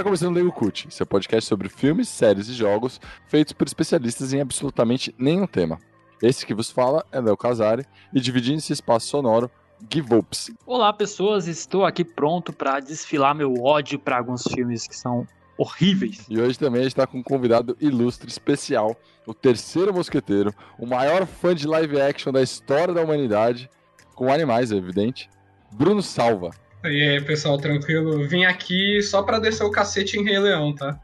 Está começando o Lego Cult, seu podcast sobre filmes, séries e jogos feitos por especialistas em absolutamente nenhum tema. Esse que vos fala é Léo Casari e dividindo esse espaço sonoro, Give Ups. Olá, pessoas, estou aqui pronto para desfilar meu ódio para alguns filmes que são horríveis. E hoje também a gente está com um convidado ilustre, especial, o terceiro mosqueteiro, o maior fã de live action da história da humanidade, com animais, é evidente, Bruno Salva. E aí, pessoal, tranquilo? Vim aqui só pra descer o cacete em Rei Leão, tá?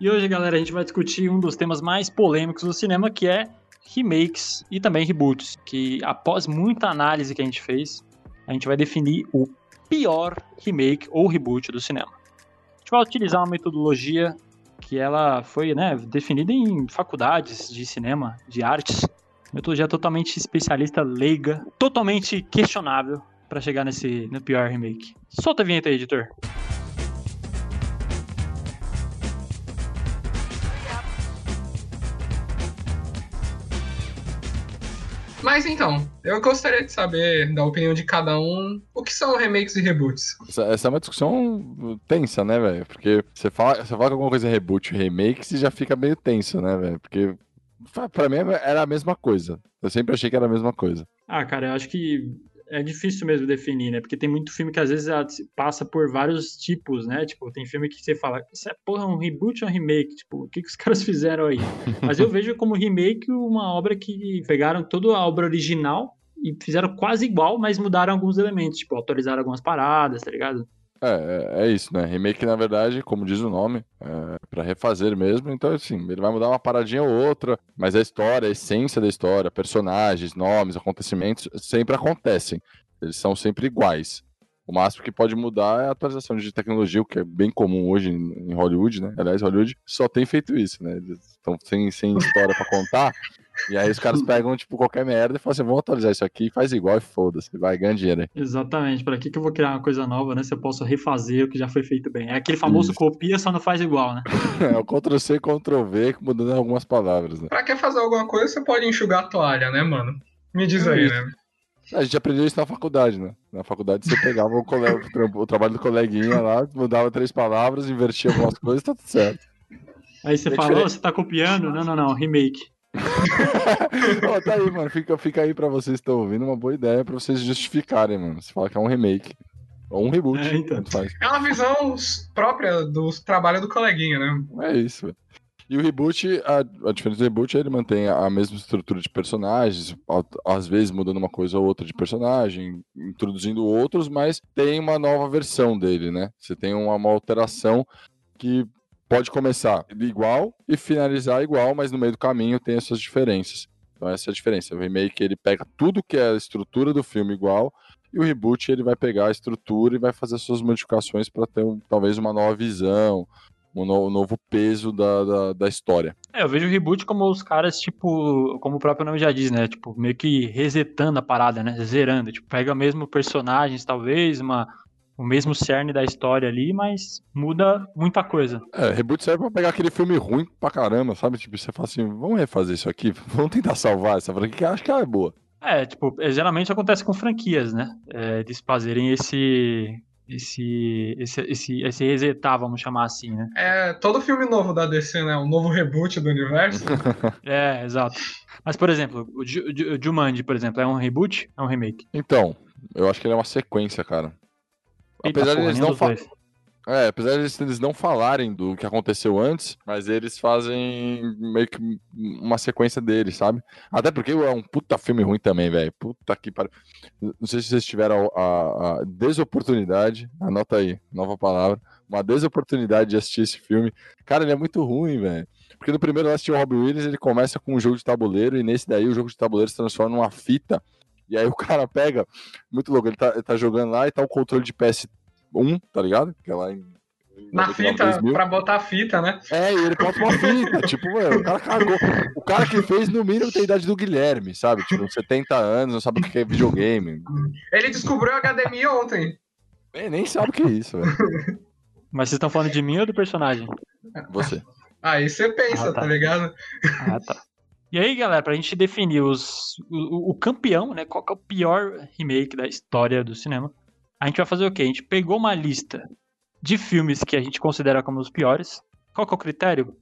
E hoje, galera, a gente vai discutir um dos temas mais polêmicos do cinema, que é remakes e também reboots, que após muita análise que a gente fez, a gente vai definir o pior remake ou reboot do cinema. A gente vai utilizar uma metodologia que ela foi né, definida em faculdades de cinema, de artes, metodologia totalmente especialista, leiga, totalmente questionável para chegar nesse no pior remake. Solta a vinheta aí, editor. Mas então, eu gostaria de saber da opinião de cada um o que são remakes e reboots. Essa, essa é uma discussão tensa, né, velho? Porque você fala, você fala que alguma coisa é reboot ou remake, você já fica meio tenso, né, velho? Porque pra mim era a mesma coisa. Eu sempre achei que era a mesma coisa. Ah, cara, eu acho que é difícil mesmo definir, né? Porque tem muito filme que às vezes passa por vários tipos, né? Tipo, tem filme que você fala, isso é porra, um reboot ou um remake? Tipo, o que, que os caras fizeram aí? Mas eu vejo como remake uma obra que pegaram toda a obra original e fizeram quase igual, mas mudaram alguns elementos, tipo, atualizaram algumas paradas, tá ligado? É, é, é isso, né? Remake, na verdade, como diz o nome, é para refazer mesmo. Então, assim, ele vai mudar uma paradinha ou outra, mas a história, a essência da história, personagens, nomes, acontecimentos, sempre acontecem. Eles são sempre iguais. O máximo que pode mudar é a atualização de tecnologia, o que é bem comum hoje em Hollywood, né? Aliás, Hollywood só tem feito isso, né? Eles estão sem, sem história para contar. E aí os caras pegam, tipo, qualquer merda e falam assim, vamos atualizar isso aqui, faz igual e foda-se, vai ganhar dinheiro aí. Exatamente, para que, que eu vou criar uma coisa nova, né? Se eu posso refazer o que já foi feito bem. É aquele famoso isso. copia, só não faz igual, né? é, o Ctrl-C e Ctrl-V, mudando algumas palavras, né? Pra que fazer alguma coisa, você pode enxugar a toalha, né, mano? Me diz é aí, isso. né? A gente aprendeu isso na faculdade, né? Na faculdade você pegava o, colega, o trabalho do coleguinha lá, mudava três palavras, invertia algumas coisas, tá tudo certo. Aí você é falou, diferente. você tá copiando? Não, não, não, remake. oh, tá aí, mano. Fica, fica aí pra vocês que estão ouvindo uma boa ideia pra vocês justificarem, mano. Você fala que é um remake. Ou um reboot. É, então. é uma visão própria do trabalho do coleguinha, né? É isso, velho. E o reboot, a, a diferença do reboot é ele mantém a mesma estrutura de personagens, às vezes mudando uma coisa ou outra de personagem, introduzindo outros, mas tem uma nova versão dele, né? Você tem uma, uma alteração que pode começar igual e finalizar igual, mas no meio do caminho tem as suas diferenças. Então essa é a diferença. O remake ele pega tudo que é a estrutura do filme igual e o reboot ele vai pegar a estrutura e vai fazer suas modificações para ter um, talvez uma nova visão, um novo, novo peso da, da, da, história. É, eu vejo o reboot como os caras, tipo, como o próprio nome já diz, né? Tipo, meio que resetando a parada, né? Zerando. Tipo, pega mesmo personagens, talvez, uma, o mesmo cerne da história ali, mas muda muita coisa. É, reboot serve pra pegar aquele filme ruim pra caramba, sabe? Tipo, você fala assim, vamos refazer isso aqui, vamos tentar salvar essa franquia, que acho que ela é boa. É, tipo, geralmente acontece com franquias, né? É, eles fazerem esse esse, esse, esse, esse resetar, vamos chamar assim, né? É, todo filme novo da DC, né? Um novo reboot do universo. é, exato. Mas, por exemplo, o Jumanji, por exemplo, é um reboot? É um remake? Então, eu acho que ele é uma sequência, cara. Apesar de eles não. É, apesar de eles não falarem do que aconteceu antes, mas eles fazem meio que uma sequência deles, sabe? Até porque é um puta filme ruim também, velho. Puta que pariu. Não sei se vocês tiveram a, a, desoportunidade, anota aí, nova palavra, uma desoportunidade de assistir esse filme. Cara, ele é muito ruim, velho. Porque no primeiro eu assisti o Robbie Williams, ele começa com um jogo de tabuleiro, e nesse daí o jogo de tabuleiro se transforma numa fita. E aí o cara pega, muito louco, ele tá, ele tá jogando lá e tá o controle de PS 1, tá ligado? Que é lá em. Na fita, 2000. pra botar a fita, né? É, e ele bota uma fita. tipo, mano, o cara cagou. O cara que fez, no mínimo, tem a idade do Guilherme, sabe? Tipo, 70 anos, não sabe o que é videogame. Ele descobriu a HDMI ontem. É, nem sabe o que é isso, velho. Mas vocês estão falando de mim ou do personagem? Você. Aí você pensa, ah, tá. tá. ligado? Ah, tá. E aí, galera, pra gente definir os, o, o campeão, né? Qual é o pior remake da história do cinema? A gente vai fazer o quê? A gente pegou uma lista de filmes que a gente considera como os piores. Qual que é o critério?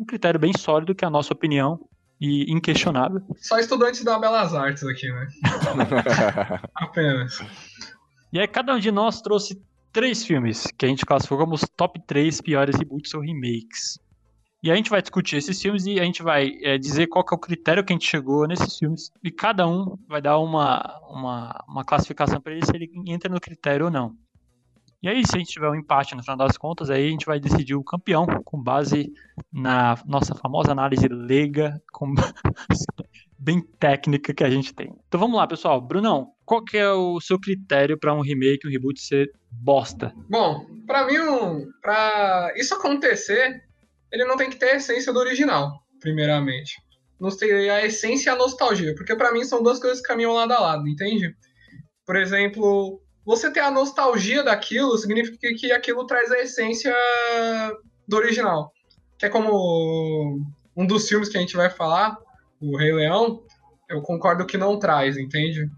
Um critério bem sólido, que é a nossa opinião e inquestionável. Só estudantes da Belas Artes aqui, né? Apenas. E aí cada um de nós trouxe três filmes que a gente classificou como os top 3 piores reboots ou remakes. E a gente vai discutir esses filmes e a gente vai é, dizer qual é o critério que a gente chegou nesses filmes. E cada um vai dar uma, uma, uma classificação para ele se ele entra no critério ou não. E aí, se a gente tiver um empate no final das contas, aí a gente vai decidir o campeão com base na nossa famosa análise leiga, com... bem técnica que a gente tem. Então vamos lá, pessoal. Brunão, qual que é o seu critério para um remake, um reboot ser bosta? Bom, para mim, um, para isso acontecer, ele não tem que ter a essência do original, primeiramente. Não tem a essência e a nostalgia, porque para mim são duas coisas que caminham lado a lado, entende? Por exemplo, você ter a nostalgia daquilo significa que aquilo traz a essência do original. Que é como um dos filmes que a gente vai falar, o Rei Leão, eu concordo que não traz, entende?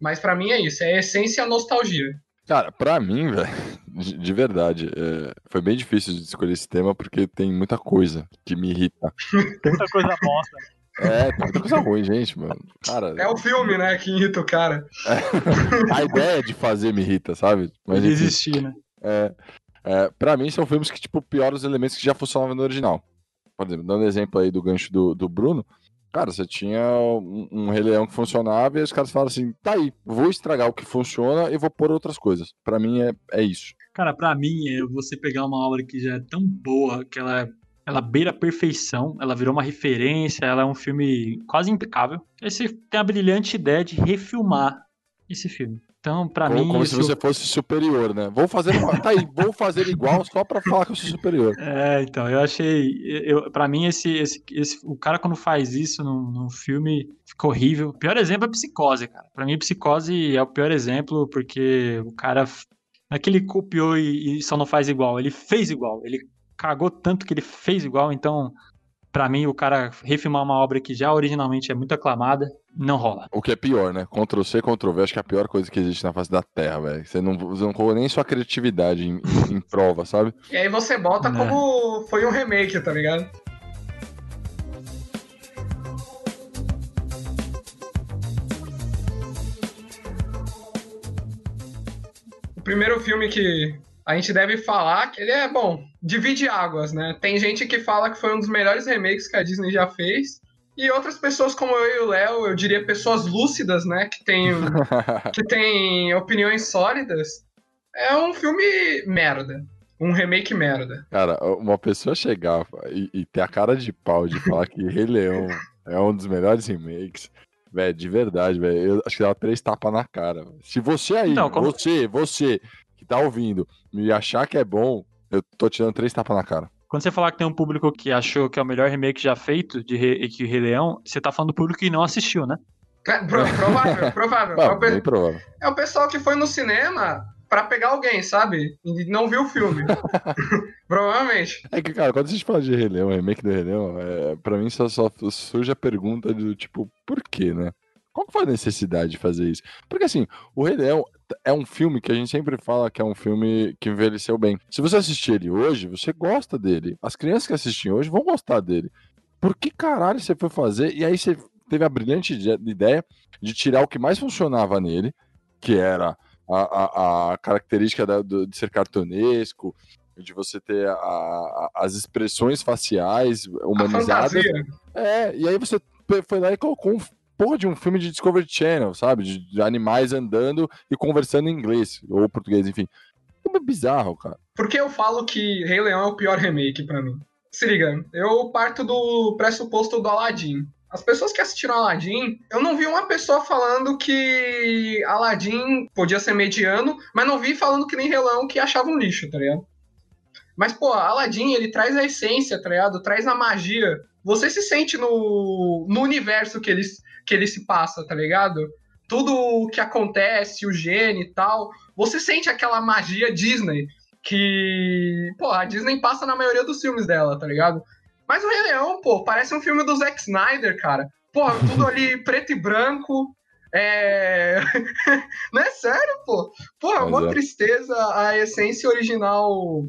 Mas para mim é isso, é a essência e a nostalgia. Cara, pra mim, velho, de verdade, é, foi bem difícil de escolher esse tema porque tem muita coisa que me irrita. tem muita coisa bosta. É, tem muita coisa ruim, gente, mano. Cara, é o filme, né, que irrita o cara. É, a ideia de fazer me irrita, sabe? Mas existir, né? É, é, pra mim, são filmes que, tipo, pioram os elementos que já funcionavam no original. Por exemplo, dando exemplo aí do gancho do, do Bruno, cara, você tinha um, um Rei Leão que funcionava e os caras falaram assim: tá aí, vou estragar o que funciona e vou pôr outras coisas. Pra mim é, é isso. Cara, pra mim é você pegar uma obra que já é tão boa, que ela ela beira a perfeição, ela virou uma referência, ela é um filme quase impecável. Aí você tem a brilhante ideia de refilmar esse filme. Então, para mim. Como se você fosse superior, né? Vou fazer. tá aí, vou fazer igual só pra falar que eu sou superior. É, então, eu achei. Eu, para mim, esse, esse, esse, o cara, quando faz isso num, num filme, fica horrível. O pior exemplo é Psicose, cara. Pra mim, Psicose é o pior exemplo, porque o cara. Não é que ele copiou e, e só não faz igual, ele fez igual. Ele cagou tanto que ele fez igual, então para mim, o cara refilmar uma obra que já originalmente é muito aclamada, não rola. O que é pior, né? Ctrl C, Ctrl V, acho que é a pior coisa que existe na face da Terra, velho. Você não, você não colocou nem sua criatividade em, em, prova, sabe? E aí você bota é. como foi um remake, tá ligado? O primeiro filme que a gente deve falar que ele é bom, divide águas, né? Tem gente que fala que foi um dos melhores remakes que a Disney já fez. E outras pessoas como eu e o Léo, eu diria pessoas lúcidas, né? Que tem, que tem opiniões sólidas. É um filme merda. Um remake merda. Cara, uma pessoa chegar e, e ter a cara de pau de falar que Rei Leão é um dos melhores remakes. Velho, de verdade, velho. Eu acho que dá três tapas na cara. Se você aí, Não, como... você, você que tá ouvindo, me achar que é bom, eu tô tirando três tapas na cara. Quando você falar que tem um público que achou que é o melhor remake já feito de Rei, de Rei Leão, você tá falando do público que não assistiu, né? Provável, provável. é, o pe... provável. é o pessoal que foi no cinema para pegar alguém, sabe? E não viu o filme. Provavelmente. É que, cara, quando a gente fala de Rei Leão, remake do Rei Leão, é, pra mim só, só surge a pergunta do tipo, por quê, né? Qual foi a necessidade de fazer isso? Porque assim, o Rei Leão é um filme que a gente sempre fala que é um filme que envelheceu bem. Se você assistir ele hoje, você gosta dele. As crianças que assistem hoje vão gostar dele. Por que caralho você foi fazer? E aí você teve a brilhante ideia de tirar o que mais funcionava nele, que era a, a, a característica da, do, de ser cartunesco, de você ter a, a, as expressões faciais humanizadas. É, e aí você foi lá e colocou um porra de um filme de Discovery Channel, sabe? De, de animais andando e conversando em inglês, ou português, enfim. É bizarro, cara. Por que eu falo que Rei Leão é o pior remake para mim? Se liga, eu parto do pressuposto do Aladdin. As pessoas que assistiram Aladdin, eu não vi uma pessoa falando que Aladdin podia ser mediano, mas não vi falando que nem Rei Leão que achava um lixo, tá ligado? Mas, pô, Aladdin, ele traz a essência, tá ligado? Traz a magia. Você se sente no, no universo que eles que ele se passa, tá ligado? Tudo o que acontece, o gene e tal, você sente aquela magia Disney que, pô, a Disney passa na maioria dos filmes dela, tá ligado? Mas o Rei Leão, pô, parece um filme do Zack Snyder, cara. Porra, tudo ali preto e branco. É. Não é sério, pô. Porra, uma é. tristeza. A essência original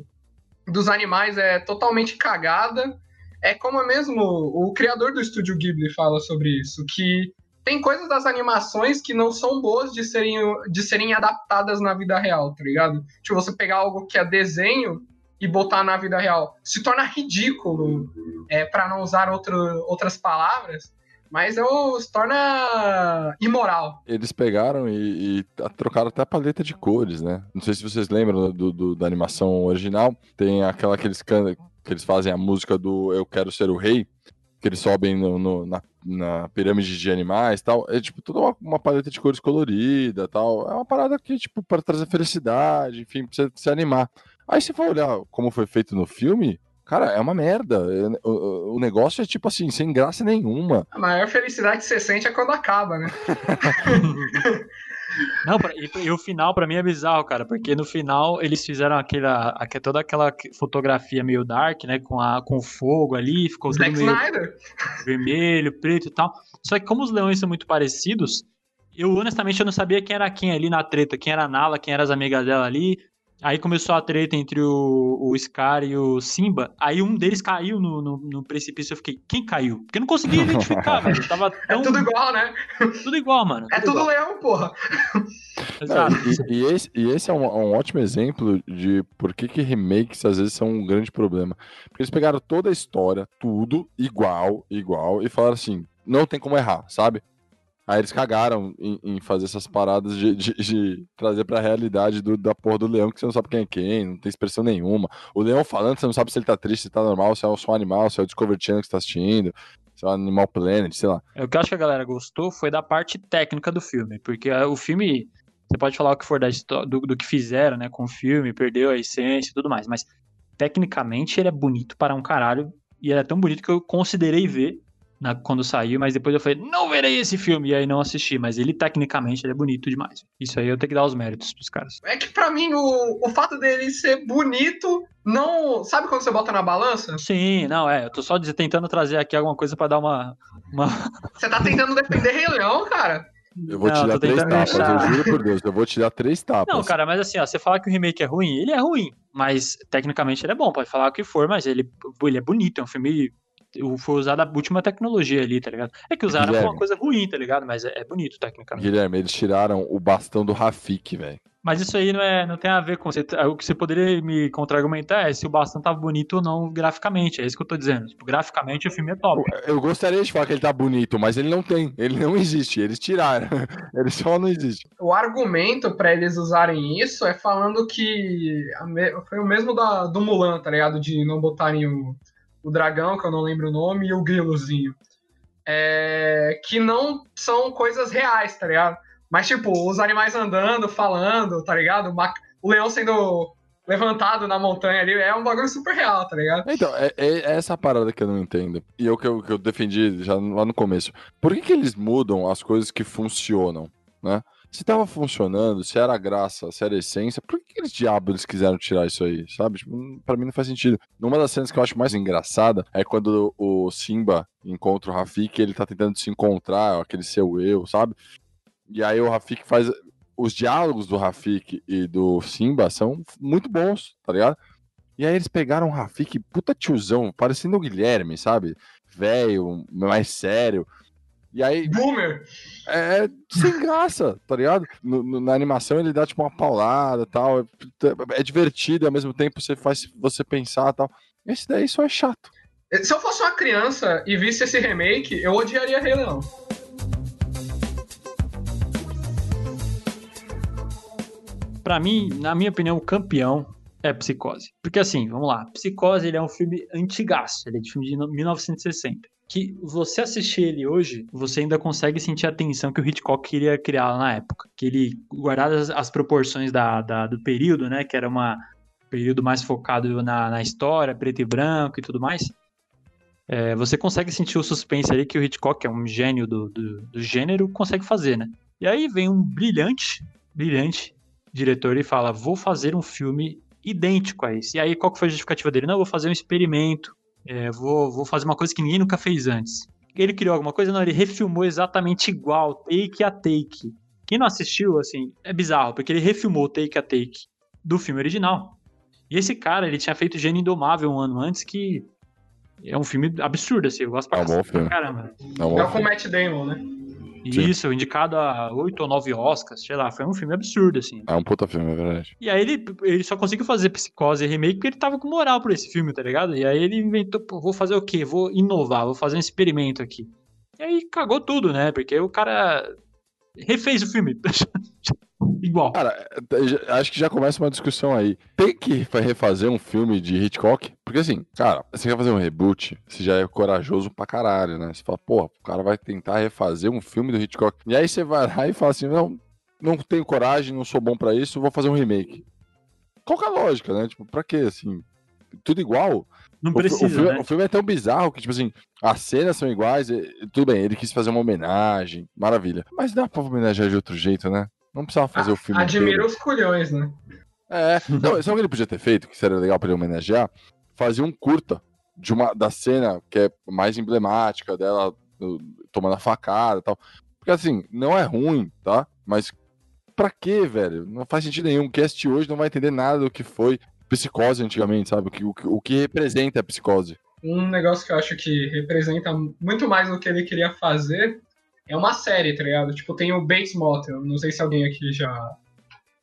dos animais é totalmente cagada. É como é mesmo o criador do estúdio Ghibli fala sobre isso, que tem coisas das animações que não são boas de serem, de serem adaptadas na vida real, tá ligado? Tipo, você pegar algo que é desenho e botar na vida real. Se torna ridículo, é, para não usar outro, outras palavras, mas é se torna imoral. Eles pegaram e, e, trocaram até a paleta de cores, né? Não sei se vocês lembram do, do da animação original, tem aquela que eles, que eles fazem a música do Eu Quero Ser o Rei, que eles sobem no, no, na, na, pirâmide de animais tal. É tipo toda uma, uma, paleta de cores colorida tal. É uma parada que, tipo, para trazer felicidade, enfim, pra você se animar. Aí você vai olhar como foi feito no filme, cara, é uma merda. É, o, o, negócio é tipo assim, sem graça nenhuma. A maior felicidade que você sente é quando acaba, né? Não, e, e, o final para mim é bizarro, cara, porque no final eles fizeram aquela, aquela, toda aquela fotografia meio dark, né, com, a, com fogo ali, ficou tudo meio Snyder. vermelho, preto e tal. Só que como os leões são muito parecidos, eu honestamente eu não sabia quem era quem ali na treta, quem era a Nala, quem eram as amigas dela ali. Aí começou a treta entre o, o Scar e o Simba. Aí um deles caiu no, no, no precipício. Eu fiquei, quem caiu? Porque eu não conseguia identificar, velho. Tava é tão... É tudo igual, né? Tudo igual, mano. É tudo é tudo igual. leão, porra. Exato. e, e, esse, e esse é um, um, ótimo exemplo de por que, que remakes às vezes são um grande problema. Porque eles pegaram toda a história, tudo igual, igual, e falaram assim: não tem como errar, sabe? Aí eles cagaram em, em fazer essas paradas de, de, de trazer pra realidade do, da porra do leão, que você não sabe quem é quem, não tem expressão nenhuma. O leão falando, você não sabe se ele tá triste, se tá normal, se é um animal, se é o Discovery Channel que você tá assistindo, se é o Animal Planet, sei lá. É, o que eu acho que a galera gostou foi da parte técnica do filme, porque é, o filme, você pode falar o que for da do, do que fizeram, né, com o filme, perdeu a essência e tudo mais, mas tecnicamente ele é bonito para um caralho, e ele é tão bonito que eu considerei ver na, quando saiu, mas depois eu falei, não verei esse filme, e aí não assisti, mas ele tecnicamente ele é bonito demais. Isso aí eu tenho que dar os méritos pros caras. É que para mim o, o fato dele ser bonito não. Sabe quando você bota na balança? Sim, não, é. Eu tô só tentando trazer aqui alguma coisa para dar uma, uma. Você tá tentando defender Rei Leão, cara? Eu vou não, te dar três tapas, deixar... eu juro por Deus, eu vou te dar três tapas. Não, cara, mas assim, ó, você falar que o remake é ruim, ele é ruim, mas tecnicamente ele é bom, pode falar o que for, mas ele, ele é bonito, é um filme foi usada a última tecnologia ali, tá ligado? É que usaram Guilherme, uma coisa ruim, tá ligado? Mas é, é, bonito tecnicamente. Guilherme, eles tiraram o bastão do Rafik, velho. Mas isso aí não, é, não tem a ver com você. O que você poderia me contra-argumentar é se o bastão tá bonito ou não graficamente. É isso que eu tô dizendo. Tipo, graficamente o filme é top. Eu gostaria de falar que ele tá bonito, mas ele não tem. Ele não existe. Eles tiraram. ele só não existe. O argumento para eles usarem isso é falando que foi o mesmo da, do Mulan, tá ligado? De não botarem o o dragão, que eu não lembro o nome, e o grilozinho. É, que não são coisas reais, tá ligado? Mas, tipo, os animais andando, falando, tá ligado? O leão sendo levantado na montanha ali é um bagulho super real, tá ligado? Então, é, é essa parada que eu não entendo. E eu que eu, que eu defendi já lá no começo. Por que, que eles mudam as coisas que funcionam, né? Se tava funcionando, se era graça, se era essência, por que eles diabos eles quiseram tirar isso aí, sabe? Tipo, pra mim não faz sentido. Uma das cenas que eu acho mais engraçada é quando o Simba encontra o Rafik, ele tá tentando se encontrar, aquele seu eu, sabe? E aí o Rafik faz. Os diálogos do Rafik e do Simba são muito bons, tá ligado? E aí eles pegaram o Rafik, puta tiozão, parecendo o Guilherme, sabe? Velho, mais sério. E aí. Boomer! É, é sem graça, tá ligado? No, no, na animação ele dá tipo uma paulada tal. É, é divertido, ao mesmo tempo você faz você pensar tal. Esse daí só é chato. Se eu fosse uma criança e visse esse remake, eu odiaria Rei Leão. Pra mim, na minha opinião, o campeão é Psicose. Porque assim, vamos lá. Psicose ele é um filme antigaço. Ele é de filme de 1960 que você assistir ele hoje, você ainda consegue sentir a tensão que o Hitchcock queria criar na época. Que ele, guardadas as proporções da, da, do período, né, que era uma período mais focado na, na história, preto e branco e tudo mais, é, você consegue sentir o suspense ali que o Hitchcock, que é um gênio do, do, do gênero, consegue fazer, né? E aí vem um brilhante, brilhante diretor e fala, vou fazer um filme idêntico a esse. E aí qual que foi a justificativa dele? Não, vou fazer um experimento é, vou, vou fazer uma coisa que ninguém nunca fez antes. Ele criou alguma coisa? Não, ele refilmou exatamente igual, take a take. Quem não assistiu, assim, é bizarro, porque ele refilmou take a take do filme original. E esse cara, ele tinha feito Gênio Indomável um ano antes, que é um filme absurdo, assim, eu gosto pra, é um bom filme. caramba. É, um é o com Matt Damon, né? Isso, indicado a oito ou nove Oscars, sei lá, foi um filme absurdo, assim. É um puta filme, é verdade. E aí ele, ele só conseguiu fazer Psicose remake porque ele tava com moral por esse filme, tá ligado? E aí ele inventou, pô, vou fazer o quê? Vou inovar, vou fazer um experimento aqui. E aí cagou tudo, né? Porque o cara refez o filme. Igual. Cara, acho que já começa uma discussão aí. Tem que refazer um filme de Hitchcock? Porque assim, cara, você quer fazer um reboot, você já é corajoso pra caralho, né? Você fala, porra, o cara vai tentar refazer um filme do Hitchcock. E aí você vai lá e fala assim, não, não tenho coragem, não sou bom para isso, vou fazer um remake. Qual é a lógica, né? Tipo, pra quê, assim? Tudo igual? Não precisa, o, o, filme, né? o, filme, é tão bizarro que, tipo assim, as cenas são iguais, tudo bem, ele quis fazer uma homenagem, maravilha. Mas dá pra homenagear de outro jeito, né? Não precisava fazer o filme. Admira os culhões, né? É, não, sabe o que ele podia ter feito, que seria legal pra ele homenagear? Fazer um curta de uma, da cena que é mais emblemática dela tomando a facada e tal. Porque assim, não é ruim, tá? Mas pra quê, velho? Não faz sentido nenhum. Quem assistir hoje não vai entender nada do que foi psicose antigamente, sabe? O que, o, o que representa a psicose. Um negócio que eu acho que representa muito mais do que ele queria fazer é uma série, tá ligado? Tipo, tem o Bates Motel. Não sei se alguém aqui já,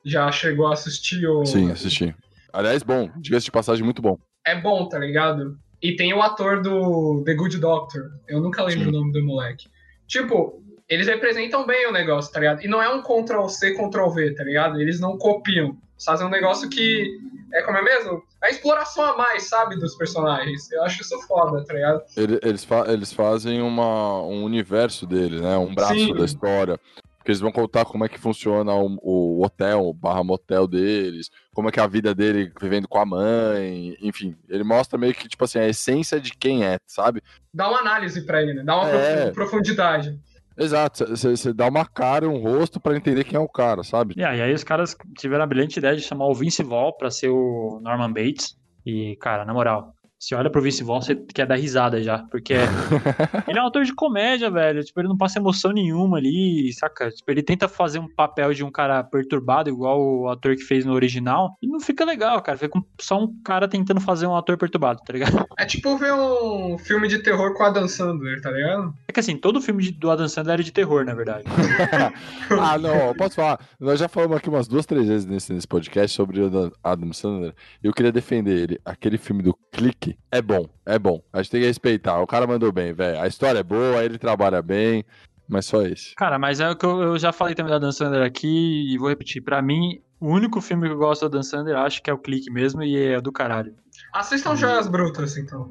já chegou a assistir ou. Sim, assisti. Aliás, bom, diga-se de passagem, muito bom. É bom, tá ligado? E tem o ator do The Good Doctor. Eu nunca lembro Sim. o nome do moleque. Tipo, eles representam bem o negócio, tá ligado? E não é um Ctrl-C, Ctrl-V, tá ligado? Eles não copiam. Fazem um negócio que é como é mesmo? A exploração a mais, sabe, dos personagens. Eu acho isso foda, tá ligado? Eles, fa eles fazem uma, um universo dele, né? Um braço Sim. da história. Porque eles vão contar como é que funciona o, o hotel, o barra motel deles, como é que é a vida dele vivendo com a mãe, enfim. Ele mostra meio que, tipo assim, a essência de quem é, sabe? Dá uma análise pra ele, né? Dá uma é... profundidade. Exato, você dá uma cara, um rosto para entender quem é o cara, sabe? Yeah, e aí os caras tiveram a brilhante ideia de chamar o Vince Vaughn pra ser o Norman Bates. E, cara, na moral, você olha pro Vince Vaughn, você quer dar risada já, porque ele é um ator de comédia, velho, tipo, ele não passa emoção nenhuma ali, saca? Tipo, ele tenta fazer um papel de um cara perturbado, igual o ator que fez no original, e não fica legal, cara, fica só um cara tentando fazer um ator perturbado, tá ligado? É tipo ver um filme de terror com a Adam Sandler, tá ligado? É que assim, todo filme de, do Adam Sandler era de terror, na verdade. ah, não, posso falar, nós já falamos aqui umas duas, três vezes nesse, nesse podcast sobre o Adam Sandler, e eu queria defender ele, aquele filme do Clique, é bom, é bom. A gente tem que respeitar. O cara mandou bem, velho. A história é boa, ele trabalha bem, mas só isso. Cara, mas é o que eu, eu já falei também da Dan Sander aqui e vou repetir. Para mim, o único filme que eu gosto da Dan Sander, acho que é o Clique mesmo e é do caralho. Assistam Joias Brutas, então.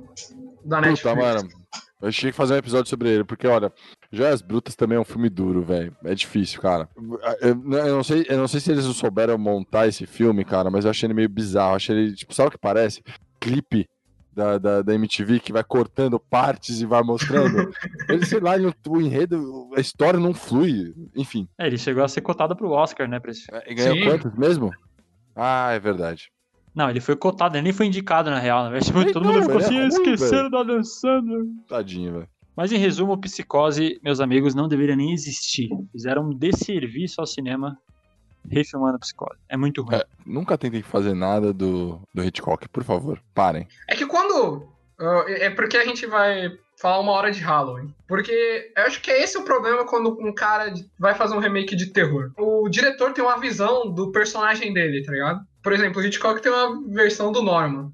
Da Netflix. Puta, Eu tinha que fazer um episódio sobre ele, porque, olha, Joias Brutas também é um filme duro, velho. É difícil, cara. Eu, eu, não sei, eu não sei se eles não souberam montar esse filme, cara, mas eu achei ele meio bizarro. Eu achei ele, tipo, sabe o que parece? Clipe da, da, da, MTV que vai cortando partes e vai mostrando. ele, sei lá, o enredo, a história não flui, enfim. É, ele chegou a ser cotado pro Oscar, né, pra esse filme. É, e ganhou Sim. quantos mesmo? Ah, é verdade. Não, ele foi cotado, ele nem foi indicado na real, né? Tipo, todo mundo ficou assim, é esqueceram da dançando. Tadinho, velho. Mas em resumo, Psicose, meus amigos, não deveria nem existir. Fizeram um desserviço ao cinema refilmando a psicose. É muito ruim. É, nunca tentem fazer nada do, do Hitchcock, por favor. Parem. É que quando. Uh, é porque a gente vai falar uma hora de Halloween. Porque eu acho que é esse o problema quando um cara vai fazer um remake de terror. O diretor tem uma visão do personagem dele, tá ligado? Por exemplo, o Hitchcock tem uma versão do Norman.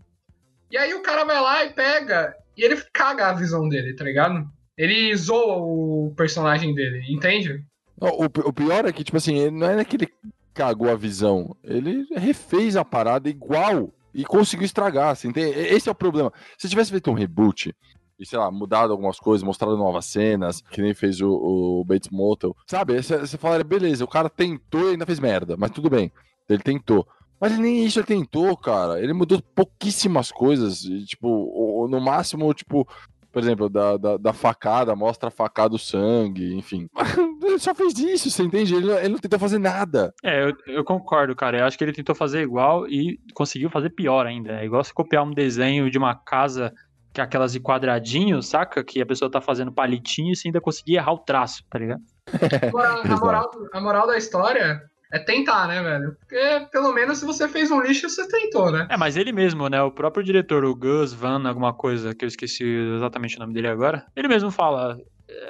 E aí o cara vai lá e pega e ele caga a visão dele, tá ligado? Ele zoa o personagem dele, entende? O, o pior é que, tipo assim, não é que ele cagou a visão, ele refez a parada igual e conseguiu estragar, assim, esse é o problema. Se tivesse feito um reboot e, sei lá, mudado algumas coisas, mostrado novas cenas, que nem fez o, o Bates Motel, sabe? Você falaria, beleza, o cara tentou e ainda fez merda, mas tudo bem, ele tentou. Mas nem isso ele tentou, cara. Ele mudou pouquíssimas coisas. E, tipo, no máximo, tipo, por exemplo, da, da, da, facada, mostra a facada do sangue, enfim. ele só fez isso, você entende? Ele, ele não tentou fazer nada. É, eu, eu, concordo, cara. Eu acho que ele tentou fazer igual e conseguiu fazer pior ainda. É igual se copiar um desenho de uma casa que é aquelas de quadradinho, saca? Que a pessoa tá fazendo palitinho e você ainda conseguia errar o traço, tá ligado? Agora, a, moral, a moral da história é tentar, né, velho? Porque pelo menos se você fez um lixo, você tentou, né? É, mas ele mesmo, né? O próprio diretor, o Gus Van, alguma coisa, que eu esqueci exatamente o nome dele agora, ele mesmo fala.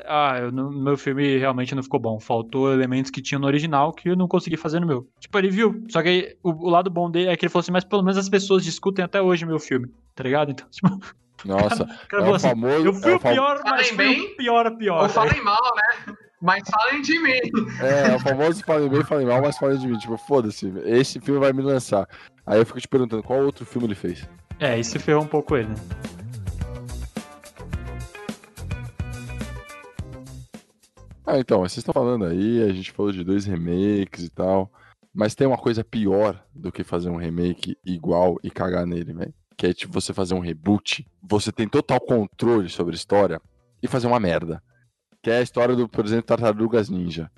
Ah, eu, no meu filme realmente não ficou bom. Faltou elementos que tinham no original que eu não consegui fazer no meu. Tipo, ele viu. Só que o, o lado bom dele é que ele falou assim, mas pelo menos as pessoas discutem até hoje o meu filme, tá ligado? Então, tipo. Nossa, cara, é o assim, famoso. Eu fui é o pior, mas fui bem, o pior, pior. Ou falem mal, né? Mas falem de mim. É, o famoso falem bem, falem mal, mas falem de mim. Tipo, foda-se, esse filme vai me lançar. Aí eu fico te perguntando, qual outro filme ele fez? É, isso ferrou um pouco ele, né? Ah, então, vocês estão falando aí, a gente falou de dois remakes e tal. Mas tem uma coisa pior do que fazer um remake igual e cagar nele, velho. Que é tipo você fazer um reboot. Você tem total controle sobre a história e fazer uma merda que é a história do, por exemplo, Tartarugas Ninja.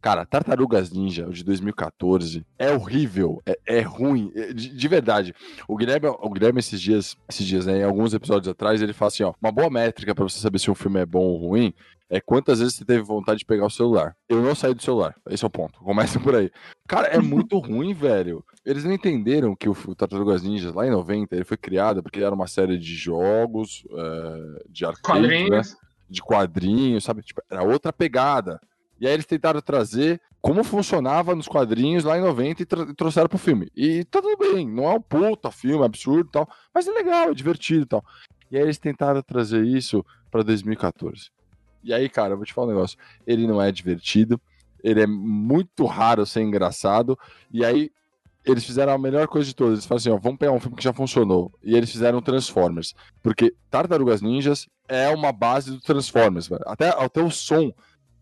Cara, Tartarugas Ninja, o de 2014, é horrível, é, é ruim, é, de, de, verdade. O Guilherme, o Guilherme esses dias, esses dias, né, em alguns episódios atrás, ele fala assim, ó, uma boa métrica para você saber se um filme é bom ou ruim é quantas vezes você teve vontade de pegar o celular. Eu não saí do celular, esse é o ponto. Começa por aí. Cara, é muito ruim, velho. Eles não entenderam que o Tartarugas Ninja, lá em 90, ele foi criado porque era uma série de jogos, é, de arcade, né? de quadrinhos, sabe? Tipo, era outra pegada. E aí eles tentaram trazer como funcionava nos quadrinhos lá em 90 e, e trouxeram pro filme. E tá tudo bem, não é um puta filme absurdo e tal, mas é legal, é divertido e tal. E aí eles tentaram trazer isso para 2014. E aí, cara, eu vou te falar um negócio. Ele não é divertido, ele é muito raro ser engraçado. E aí eles fizeram a melhor coisa de todas. Eles falaram assim: ó, vamos pegar um filme que já funcionou. E eles fizeram Transformers. Porque Tartarugas Ninjas é uma base do Transformers, velho. Até, até o som.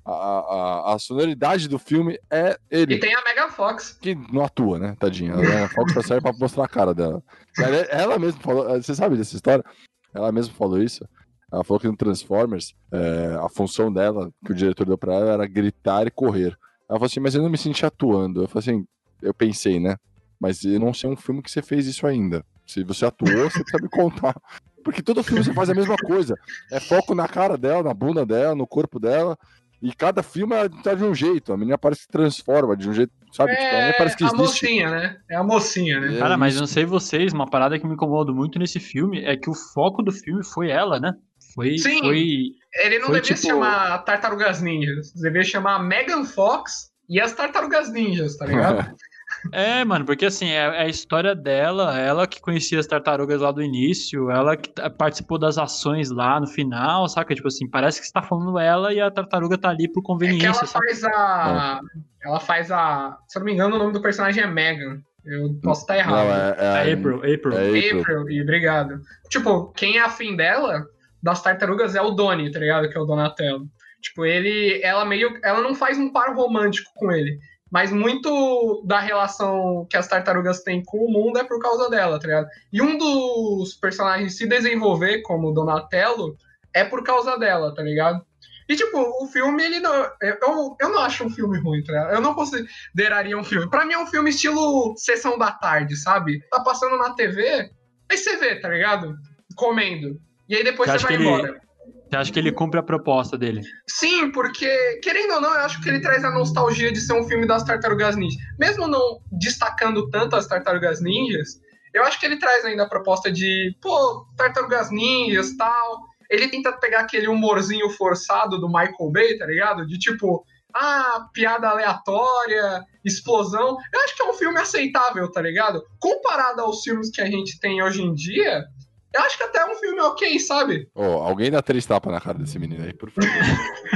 A, a, a, sonoridade do filme é ele. E tem a Mega Fox. Que não atua, né, tadinha? A Mega Fox tá serve pra mostrar a cara dela. Ela, ela mesma falou. Você sabe dessa história? Ela mesma falou isso. Ela falou que no Transformers, é, a função dela, que o diretor deu pra ela, era gritar e correr. Ela falou assim, mas eu não me senti atuando. Eu falei assim, eu pensei, né? Mas eu não sei um filme que você fez isso ainda. Se você atuou, você precisa me contar. Porque todo filme você faz a mesma coisa. É foco na cara dela, na bunda dela, no corpo dela. E cada filme tá de um jeito. A menina parece que transforma de um jeito, sabe? É tipo, a, é parece que existe. a mocinha, né? É a mocinha, né? Cara, mas não sei vocês, uma parada que me incomodou muito nesse filme é que o foco do filme foi ela, né? Foi, Sim, foi, ele não foi, devia tipo... chamar Tartarugas Ninjas. Devia chamar Megan Fox e as Tartarugas Ninjas, tá ligado? É, mano, porque assim, é, é, a história dela, ela que conhecia as tartarugas lá do início, ela que participou das ações lá no final, saca? Tipo assim, parece que você tá falando ela e a tartaruga tá ali por conveniência. É ela faz a. Ela faz a. Se eu não me engano, o nome do personagem é Megan. Eu posso estar errado. Não, é, é, a April, April. É April. April, e obrigado. Tipo, quem é afim dela, das tartarugas, é o Donnie, tá ligado? Que é o Donatello. Tipo, ele. Ela meio. Ela não faz um par romântico com ele mas muito da relação que as tartarugas têm com o mundo é por causa dela, tá ligado? E um dos personagens se desenvolver como Donatello é por causa dela, tá ligado? E, tipo, o filme, ele não. Eu, eu não acho um filme ruim, tá ligado? Eu não consideraria um filme. Pra mim é um filme estilo sessão da tarde, sabe? Tá passando na TV, aí você vê, tá ligado? Comendo. E aí depois você, você vai embora. Você acha que ele cumpre a proposta dele? Sim, porque, querendo ou não, eu acho que ele traz a nostalgia de ser um filme das Tartarugas Ninjas. Mesmo não destacando tanto as Tartarugas Ninjas, eu acho que ele traz ainda a proposta de, pô, Tartarugas Ninjas tal. Ele tenta pegar aquele humorzinho forçado do Michael Bay, tá ligado? De tipo, ah, piada aleatória, explosão. Eu acho que é um filme aceitável, tá ligado? Comparado aos filmes que a gente tem hoje em dia, eu acho que até é um filme ok, sabe? Oh, alguém dá três tapas na cara desse menino aí, por favor.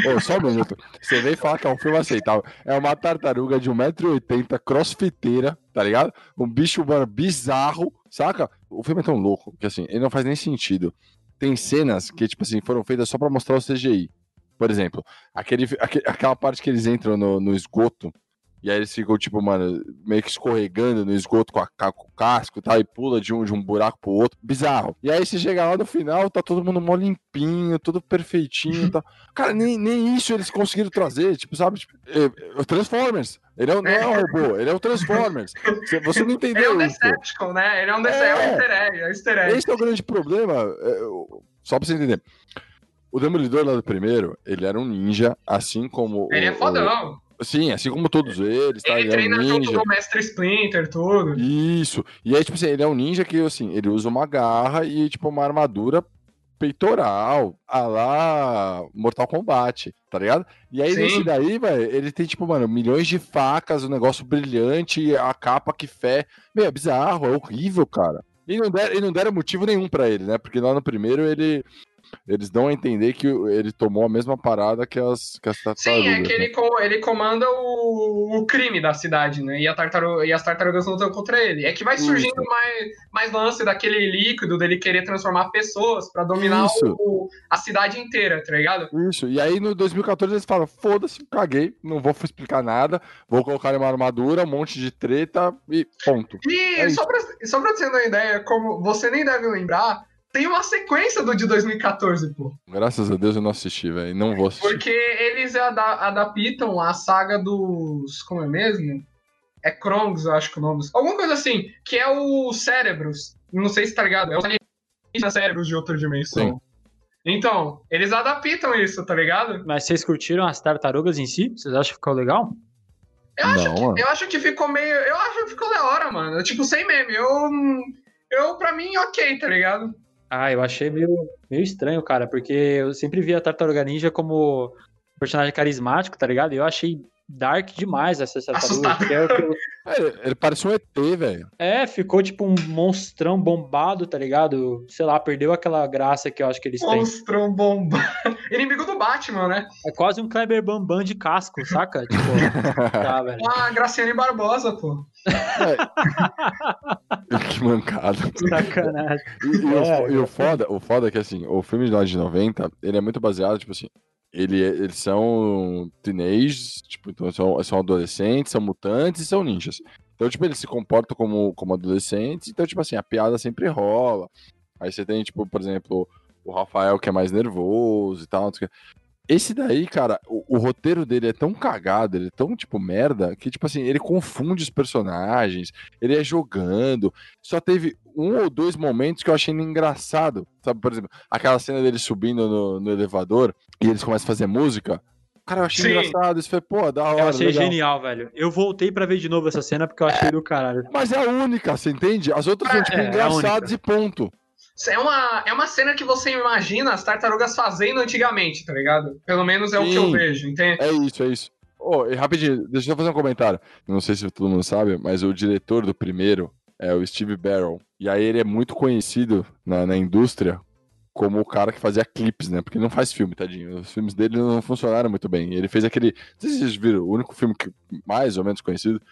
Oh, só um minuto. Você vem falar que é um filme aceitável. É uma tartaruga de 1,80m, crossfiteira, tá ligado? Um bicho mano, bizarro, saca? O filme é tão louco que, assim, ele não faz nem sentido. Tem cenas que, tipo assim, foram feitas só pra mostrar o CGI. Por exemplo, aquele, aquela parte que eles entram no, no esgoto e aí eles ficam, tipo, mano, meio que escorregando no esgoto com, a, com o casco e tal, e pula de um, de um buraco pro outro. Bizarro. E aí você chega lá no final, tá todo mundo mó limpinho, tudo perfeitinho e tal. Cara, nem, nem isso eles conseguiram trazer, tipo, sabe? Tipo, é, é, Transformers. Ele é, não é um robô, ele é o Transformers. Você não entendeu isso. Ele é um Decepticon, né? Ele é um Decepticon, é, é um easter egg, é um easter egg. Esse é o grande problema. só pra você entender. O Demolidor lá do primeiro, ele era um ninja, assim como. Ele o, é fodão. O... Sim, assim como todos eles, tá? Ele, ele treina é um ninja. junto do Mestre Splinter, tudo. Isso. E aí, tipo assim, ele é um ninja que, assim, ele usa uma garra e, tipo, uma armadura peitoral, a lá Mortal Kombat, tá ligado? E aí, Sim. nesse daí, velho, ele tem, tipo, mano, milhões de facas, um negócio brilhante, a capa que fé. Meu, é bizarro, é horrível, cara. E não, der, e não deram motivo nenhum para ele, né? Porque lá no primeiro ele eles dão a entender que ele tomou a mesma parada que as, que as tartarugas. Sim, é que ele, né? ele comanda o, o crime da cidade, né? E, a tartaruga, e as tartarugas lutam contra ele. É que vai surgindo mais, mais lance daquele líquido dele querer transformar pessoas para dominar o, a cidade inteira, tá ligado? Isso, e aí no 2014 eles falam: foda-se, caguei, não vou explicar nada, vou colocar uma armadura, um monte de treta e ponto. E é só, pra, só pra ter uma ideia, como você nem deve lembrar, tem uma sequência do de 2014, pô. Graças a Deus eu não assisti, velho. Não vou assistir. Porque eles adaptam a saga dos. Como é mesmo? É Krongs, eu acho que é o nome. Alguma coisa assim, que é o Cérebros. Não sei se tá ligado. É os cérebros de outra dimensão. Sim. Então, eles adaptam isso, tá ligado? Mas vocês curtiram as tartarugas em si? Vocês acham que ficou legal? Eu acho, não, que, eu acho que ficou meio. Eu acho que ficou da hora, mano. Tipo, sem meme. Eu. Eu, pra mim, ok, tá ligado? Ah, eu achei meio, meio estranho, cara, porque eu sempre via a Tartaruga Ninja como personagem carismático, tá ligado? E eu achei dark demais essa tartaruga. Que é eu... é, ele parece um ET, velho. É, ficou tipo um monstrão bombado, tá ligado? Sei lá, perdeu aquela graça que eu acho que eles monstrão têm. Monstrão bombado. Inimigo do Batman, né? É quase um Kleber Bambam de casco, saca? tipo, tá, velho. Ah, Graciane Barbosa, pô. É. que mancada. Sacanagem. E, e, é, o, e, o, foda, o foda é que, assim, o filme de 90, ele é muito baseado, tipo assim, ele, eles são teenagers, tipo, então são, são adolescentes, são mutantes e são ninjas. Então, tipo, eles se comportam como, como adolescentes, então, tipo assim, a piada sempre rola. Aí você tem, tipo, por exemplo, o Rafael que é mais nervoso e tal. Esse daí, cara, o, o, roteiro dele é tão cagado, ele é tão, tipo, merda, que, tipo assim, ele confunde os personagens, ele é jogando. Só teve um ou dois momentos que eu achei engraçado. Sabe, por exemplo, aquela cena dele subindo no, no elevador e eles começam a fazer música. Cara, eu achei Sim. engraçado. Isso foi, pô, da hora. Eu achei legal. genial, velho. Eu voltei para ver de novo essa cena porque eu achei é, do caralho. Mas é a única, você entende? As outras é, são, tipo, é, engraçadas e ponto. É uma, é uma cena que você imagina as tartarugas fazendo antigamente, tá ligado? Pelo menos é Sim, o que eu vejo, entende? É isso, é isso. Oh, e rapidinho, deixa eu fazer um comentário. Não sei se todo mundo sabe, mas o diretor do primeiro é o Steve Barrel. E aí ele é muito conhecido na, na indústria como o cara que fazia clipes, né? Porque ele não faz filme, tadinho. Os filmes dele não funcionaram muito bem. Ele fez aquele. Não sei se vocês viram, o único filme que mais ou menos conhecido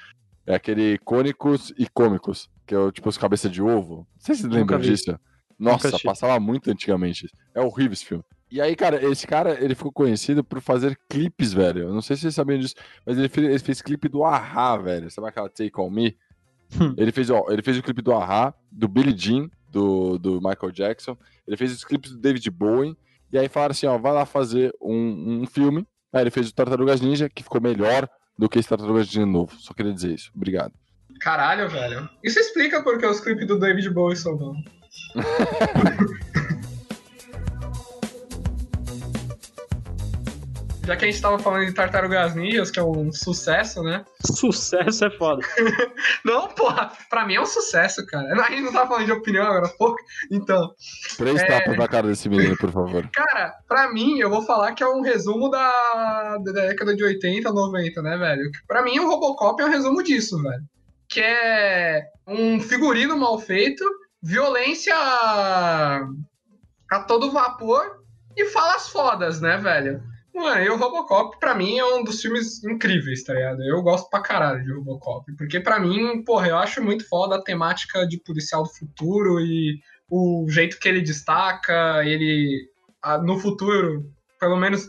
é aquele Cônicos e Cômicos, que é o tipo os cabeça de ovo. Não sei se vocês lembram disso. Nossa, passava muito antigamente. É horrível esse filme. E aí, cara, esse cara, ele ficou conhecido por fazer clipes, velho. Eu não sei se vocês sabiam disso, mas ele fez, ele fez clipe do Ahá, velho. Sabe aquela Take On Me? Hum. ele fez, ó, ele fez o clipe do Ahá, do Billie Jean, do, do Michael Jackson. Ele fez os clipes do David Bowie. E aí falaram assim, ó, vai lá fazer um, um filme. Aí ele fez o Tartarugas Ninja, que ficou melhor do que esse Tartarugas Ninja novo. Só queria dizer isso. Obrigado. Caralho, velho. Isso explica porque os clipes do David Bowie são bons. Já que a gente tava falando de Tartarugas Ninjas, que é um sucesso, né? Sucesso é foda. não, porra, pra mim é um sucesso, cara. A gente não tava falando de opinião agora, porra. Então. Três é... tapas na cara desse menino, por favor. Cara, pra mim, eu vou falar que é um resumo da, da década de 80, 90, né, velho? Pra mim, o Robocop é um resumo disso, velho. Que é um figurino mal feito violência a todo vapor e falas fodas, né, velho? Mano, e o Robocop, pra mim, é um dos filmes incríveis, tá ligado? Eu gosto pra caralho de Robocop. Porque pra mim, porra, eu acho muito foda a temática de policial do futuro e o jeito que ele destaca, ele. No futuro, pelo menos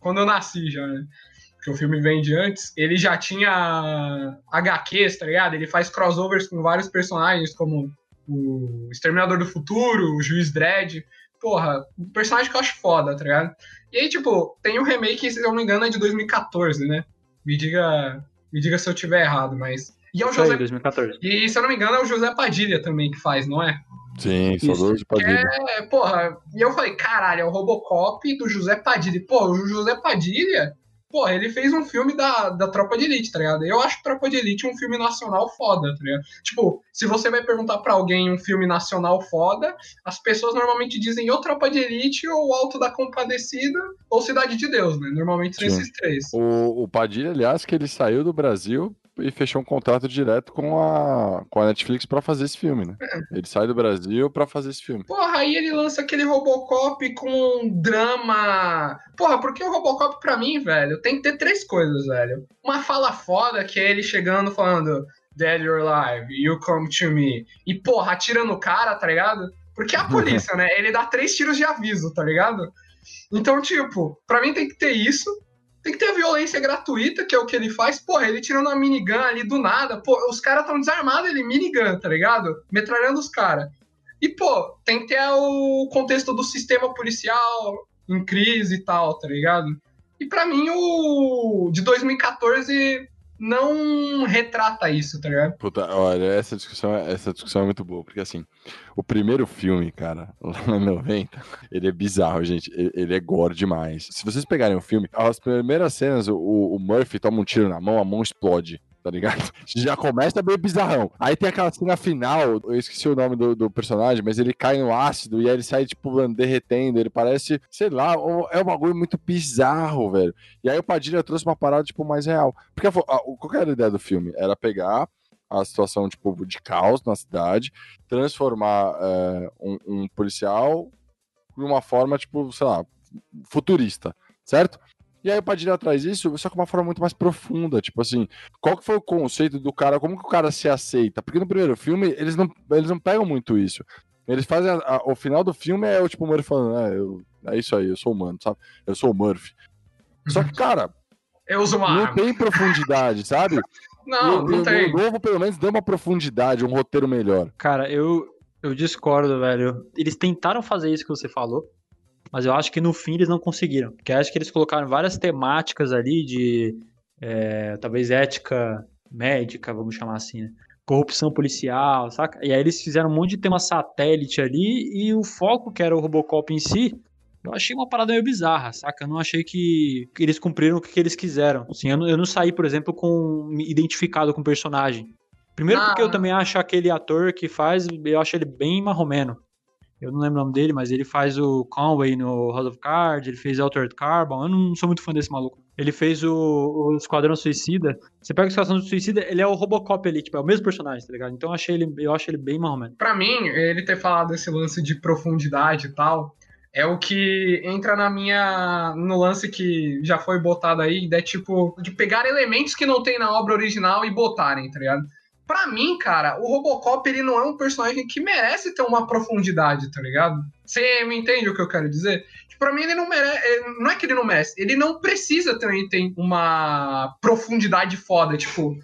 quando eu nasci já, né? Porque o filme vem de antes, ele já tinha HQs, tá ligado? Ele faz crossovers com vários personagens, como o Exterminador do Futuro, o Juiz Dredd. Porra, um personagem que eu acho foda, tá ligado? E aí, tipo, tem o um remake, se eu não me engano, é de 2014, né? Me diga, me diga se eu tiver errado, mas. E é o José. Aí, 2014. E se eu não me engano, é o José Padilha também que faz, não é? Sim, saudoso de Padilha. É, porra, e eu falei, caralho, é o Robocop do José Padilha. Pô, o José Padilha, porra, ele fez um filme da, da Tropa de Elite, tá ligado? Eu acho Tropa de Elite um filme nacional foda, tá ligado? Tipo, se você vai perguntar pra alguém um filme nacional foda, as pessoas normalmente dizem ou Tropa de Elite, ou Alto da Compadecida, ou Cidade de Deus, né? Normalmente são esses três. O, o Padilha, aliás, que ele saiu do Brasil e fechou um contrato direto com a, com a Netflix para fazer esse filme, né? É. Ele sai do Brasil para fazer esse filme. Porra, aí ele lança aquele Robocop com drama. Porra, porque o Robocop pra mim, velho, tem que ter três coisas, velho. Uma fala foda, que é ele chegando falando Dead or Alive, you come to me. E, porra, atirando o cara, tá ligado? Porque é a polícia, né? Ele dá três tiros de aviso, tá ligado? Então, tipo, pra mim tem que ter isso. Tem que ter violência gratuita, que é o que ele faz. Porra, ele tirando uma minigun ali do nada. Pô, os caras tão desarmados, ele minigun, tá ligado? Metralhando os caras. E, pô, tem que ter o contexto do sistema policial em crise e tal, tá ligado? E para mim, o de 2014 não retrata isso, tá ligado? Puta, olha, essa discussão, essa discussão é muito boa, porque assim, o primeiro filme, cara, lá no 90, ele é bizarro, gente. Ele, ele, é gore demais. Se vocês pegarem o filme, as primeiras cenas, o, o Murphy toma um tiro na mão, a mão explode tá ligado? Já começa meio bizarrão. Aí tem aquela cena final, eu esqueci o nome do, do, personagem, mas ele cai no ácido e aí ele sai, tipo, derretendo. Ele parece, sei lá, é um bagulho muito bizarro, velho. E aí o Padilha trouxe uma parada, tipo, mais real. Porque a, qual era a ideia do filme? Era pegar a situação, tipo, de caos na cidade, transformar é, um, um policial de uma forma, tipo, sei lá, futurista, certo? E aí o Padilha traz isso, só que de uma forma muito mais profunda. Tipo assim, qual que foi o conceito do cara? Como que o cara se aceita? Porque no primeiro filme, eles não, eles não pegam muito isso. Eles fazem. A, a, o final do filme é o tipo o Murphy falando, é, eu, é isso aí, eu sou humano, sabe? Eu sou o Murphy. Só que, cara. Eu uso uma Não arma. tem profundidade, sabe? Não, não tem. O novo, pelo menos, deu uma profundidade, um roteiro melhor. Cara, eu, eu discordo, velho. Eles tentaram fazer isso que você falou mas eu acho que no fim eles não conseguiram. Porque acho que eles colocaram várias temáticas ali de é, talvez ética médica, vamos chamar assim, né? Corrupção policial, saca? E aí eles fizeram um monte de tema satélite ali e o foco que era o Robocop em si, eu achei uma parada meio bizarra, saca? Eu não achei que, eles cumpriram o que eles quiseram. Assim, eu, não, eu não saí, por exemplo, com identificado com o personagem. Primeiro porque eu também acho aquele ator que faz, eu acho ele bem marromeno eu não lembro o nome dele, mas ele faz o Conway no House of Cards, ele fez Altered Carbon, eu não sou muito fã desse maluco. Ele fez o, o Esquadrão Suicida. Você pega o Esquadrão Suicida, ele é o Robocop ali, tipo, é o mesmo personagem, tá ligado? Então achei ele, eu acho ele bem marromeno. Pra mim, ele ter falado desse lance de profundidade e tal, é o que entra na minha no lance que já foi botado aí, é tipo de pegar elementos que não tem na obra original e botarem, tá ligado? Pra mim, cara, o Robocop ele não é um personagem que merece ter uma profundidade, tá ligado? Você me entende o que eu quero dizer? Pra mim, ele não merece. Não é que ele não merece, ele não precisa também ter uma profundidade foda. Tipo,